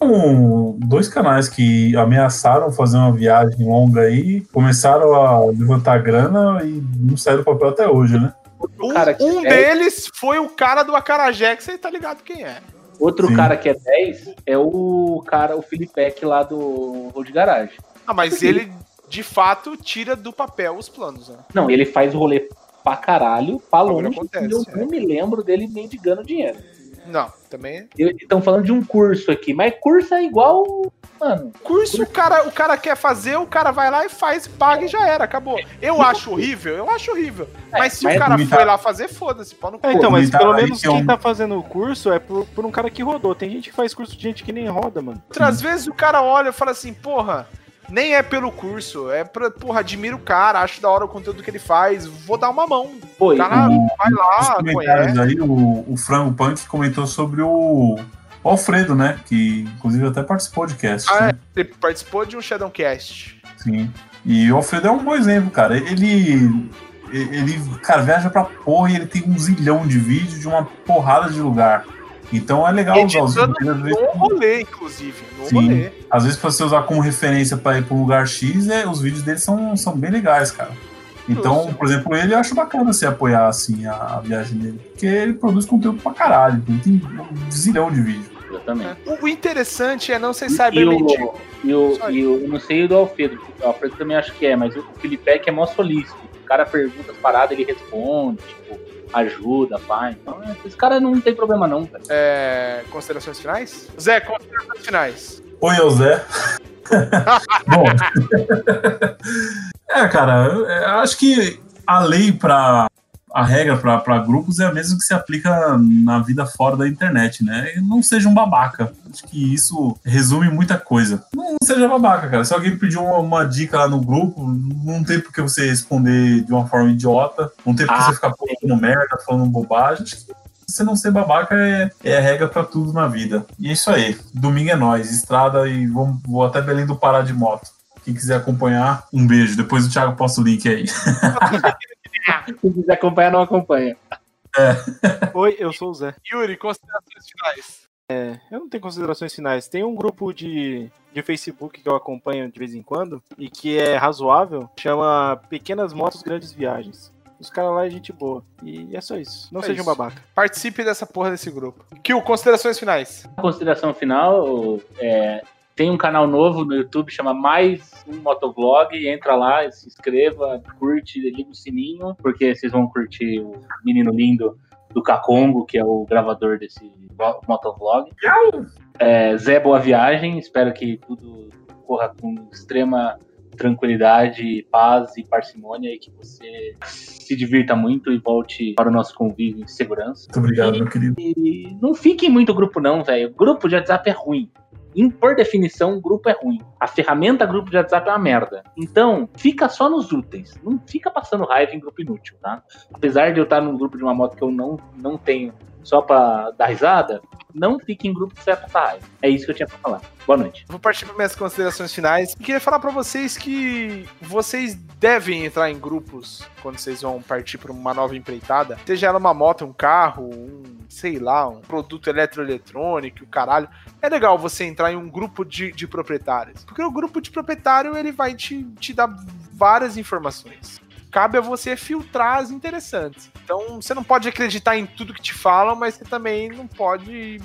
G: Um, dois canais que ameaçaram fazer uma viagem longa aí, começaram a levantar grana e não saíram do papel até hoje, né?
C: Um,
D: cara que
C: um
D: é 10,
C: deles foi o cara do Acarajé, que você tá ligado quem é.
D: outro
G: Sim.
D: cara que é 10 é o cara, o Filipek lá do Road Garage.
C: Ah, mas ele, de fato, tira do papel os planos, né?
D: Não, ele faz rolê pra caralho, pra longe,
C: acontece,
D: e eu
C: é.
D: não me lembro dele mendigando dinheiro.
C: Não, também.
D: Estão falando de um curso aqui, mas curso é igual, mano.
C: Curso, o cara, o cara quer fazer, o cara vai lá e faz, paga e já era, acabou. Eu acho horrível, eu acho horrível. Mas se
D: mas
C: o cara foi lá fazer, foda-se, pau no cu.
E: É, então, mas pelo menos
G: que é
E: quem
G: um-
E: tá fazendo o curso é por, por um cara que rodou. Tem gente que faz curso de gente que nem roda, mano.
C: Outras vezes o cara olha e fala assim, porra, nem é pelo curso, é pra, porra, admiro o cara, acho da hora o conteúdo que ele faz, vou dar uma mão.
D: Pô,
C: O cara vai lá, conhece.
G: aí, o, o Frango Punk comentou sobre o, o Alfredo, né? Que inclusive até participou de cast.
C: Ah,
G: né?
C: é, ele participou de um Shadowcast.
G: Sim. E o Alfredo é um bom exemplo, cara. Ele. Ele, cara, viaja pra porra e ele tem um zilhão de vídeos de uma porrada de lugar. Então é legal usar os vídeos. vezes-
C: no rolê, inclusive, no
G: Sim.
C: rolê.
G: Às vezes, pra você usar como referência pra ir pra um lugar X, é, os vídeos dele são, são bem legais, cara. Então, por exemplo, ele eu acho bacana você apoiar assim a, a viagem dele. Porque ele produz conteúdo pra caralho. Ele tem um zilhão de vídeo.
D: Exatamente.
C: O, o interessante é não ser
D: E
C: cybermentir.
D: o, e, o, e o, eu não sei o do Alfredo, o Alfredo também acho que é, mas o Filipek é mó solícito. O cara pergunta as paradas, ele responde, ajuda, pai. Então, é, esse cara não tem problema não, velho.
C: É, considerações finais? Zé, considerações finais.
G: Oi, é o Zé. <laughs> Bom. é, cara, eu, eu acho que a lei para a regra para grupos é a mesma que se aplica na vida fora da internet, né? E não seja um babaca. Acho que isso resume muita coisa. Não seja babaca, cara. Se alguém pedir uma, uma dica lá no grupo, não tem por que você responder de uma forma idiota, não tem por que
D: Ah,
G: você ficar postando merda, falando bobagem. Acho que você não ser babaca é, é a regra pra tudo na vida. E é isso aí. Domingo é nós, estrada e vamos, vou até Belém do Pará de moto. Quem quiser acompanhar, um beijo. Depois o Thiago posta o link aí. <laughs>
D: Se quiser acompanhar, não acompanha.
E: Oi, eu sou o Zé.
C: Yuri, considerações finais.
E: Eu não tenho considerações finais. Tem um grupo de, de Facebook que eu acompanho de vez em quando e que é razoável, chama Pequenas Motos Grandes Viagens. Os caras lá é gente boa. E é só isso. Não
C: É
E: seja um
C: isso.
E: babaca.
C: Participe dessa porra desse grupo. Kill, considerações finais.
D: Consideração final, é, tem um canal novo no YouTube, chama Mais Um Motovlog, entra lá, se inscreva, curte, liga o sininho, porque vocês vão curtir o menino lindo do Cacongo, que é o gravador desse motovlog. É, Zé Boa Viagem, espero que tudo corra com extrema tranquilidade, paz e parcimônia e que você se divirta muito e volte para o nosso convívio em segurança.
G: Muito obrigado, meu querido.
D: E não fique em muito grupo, não, velho. Grupo de WhatsApp é ruim. Em, por definição, grupo é ruim. A ferramenta grupo de WhatsApp é uma merda. Então, fica só nos úteis. Não fica passando raiva em grupo inútil, tá? Apesar de eu estar num grupo de uma moto que eu não, não tenho só pra dar risada, não fique em grupo que. É isso que eu tinha pra falar. Boa noite.
C: Vou partir para minhas considerações finais. E queria falar para vocês que vocês devem entrar em grupos quando vocês vão partir para uma nova empreitada. Seja ela uma moto, um carro, um, sei lá, um produto eletroeletrônico, caralho. É legal você entrar em um grupo de, de proprietários. Porque o grupo de proprietário ele vai te, te dar várias informações. Cabe a você filtrar as interessantes. Então, você não pode acreditar em tudo que te falam, mas você também não pode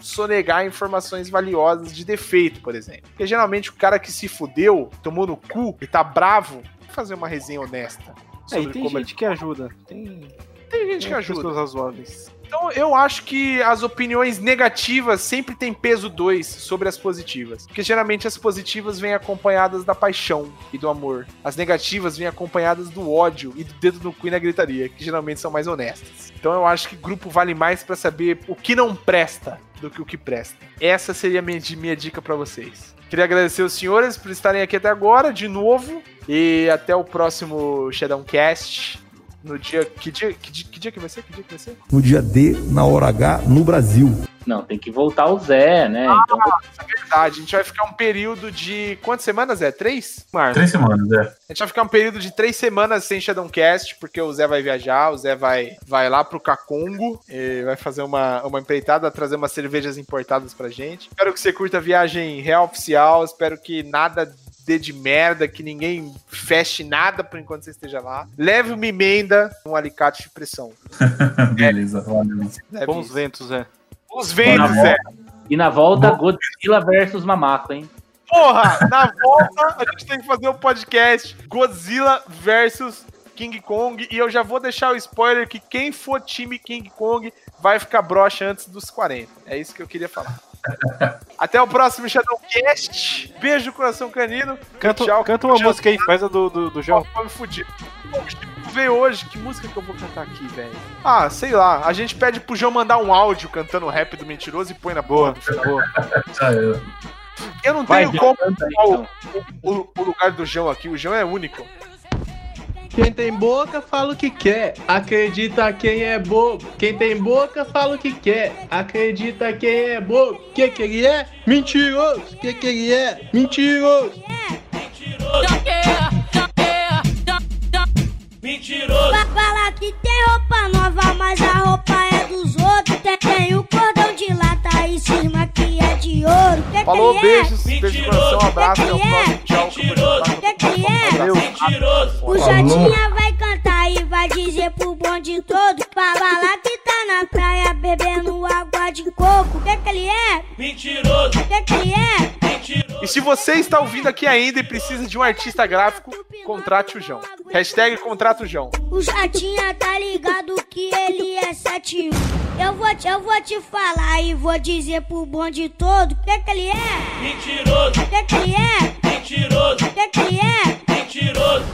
C: sonegar informações valiosas de defeito, por exemplo. Porque geralmente o cara que se fudeu, tomou no cu e tá bravo, fazer uma resenha honesta.
E: É, e
C: sobre
E: tem gente que ajuda. Tem,
C: Tem gente que
E: tem
C: ajuda.
E: pessoas razoáveis.
C: Então eu acho que as opiniões negativas sempre têm peso 2 sobre as positivas. Porque geralmente as positivas vêm acompanhadas da paixão e do amor. As negativas vêm acompanhadas do ódio e do dedo no cu e na gritaria, que geralmente são mais honestas. Então eu acho que grupo vale mais pra saber o que não presta do que o que presta. Essa seria a minha, minha dica pra vocês. Queria agradecer os senhores por estarem aqui até agora, de novo. E até o próximo Shadowcast. No dia. Que dia que, dia. que dia que vai ser? Que dia que vai ser?
J: No dia D, na hora H, no Brasil.
D: Não, tem que voltar o Zé, né? Então,
C: É verdade. A gente vai ficar um período de. Quantas semanas é? Três?
E: Marcos.
G: Três semanas, é.
C: A gente vai ficar um período de três semanas sem Shadowcast, porque o Zé vai viajar, o Zé vai, vai lá pro Cacongo, e vai fazer uma, uma empreitada, trazer umas cervejas importadas pra gente. Espero que você curta a viagem real oficial, espero que nada dê de merda, que ninguém feche nada por enquanto você esteja lá. Leve uma emenda, um alicate de pressão. <laughs>
G: Beleza, valeu.
C: Leve
E: Bons
C: isso.
E: ventos, é.
C: Os ventos, Zé.
D: e na volta, Godzilla versus Mamaco, hein?
C: Porra, na volta a gente tem que fazer um podcast Godzilla versus King Kong. E eu já vou deixar o spoiler que quem for time King Kong vai ficar broxa antes dos 40. É isso que eu queria falar. Até o próximo Shadowcast. Beijo coração canino.
E: Canta,
C: Tchau.
E: canta uma
C: Tchau.
E: música aí, faz a do, do, do João.
C: Ó, me fudir. Pô, o Chico veio hoje, que música que eu vou cantar aqui, velho? Ah, sei lá. A gente pede pro João mandar um áudio cantando rap do mentiroso e põe na boa.
E: Boa.
G: Já eu.
C: Eu não
D: Vai,
C: tenho como pegar o,
D: então.
C: o- o lugar do João aqui. O João é único.
K: Quem tem boca fala o que quer, acredita quem é bobo. Quem tem boca fala o que quer, acredita quem é bobo. Que que ele é? Mentiroso. Que que ele é? Mentiroso.
I: Fa- Fala que tem roupa nova, mas a roupa é dos outros. Tem o
C: Falou,
I: que ele é?
C: beijos, beijo coração, um abraço, até o próximo. Tchau.
I: Que que é?
C: Valeu.
I: O Jotinha vai cantar e vai dizer pro bonde todo Pra lá que tá na praia bebendo água de coco Que que ele é? Mentiroso Que que ele é?
C: E se você está ouvindo aqui ainda e precisa de um artista gráfico, contrate o João. Hashtag contrata o João.
I: O Jotinha tá ligado que ele é 7 Eu vou, te, eu vou te falar e vou dizer pro bonde todo Que que ele é? Mentiroso Que que ele é? Mentiroso Que que ele é? Mentiroso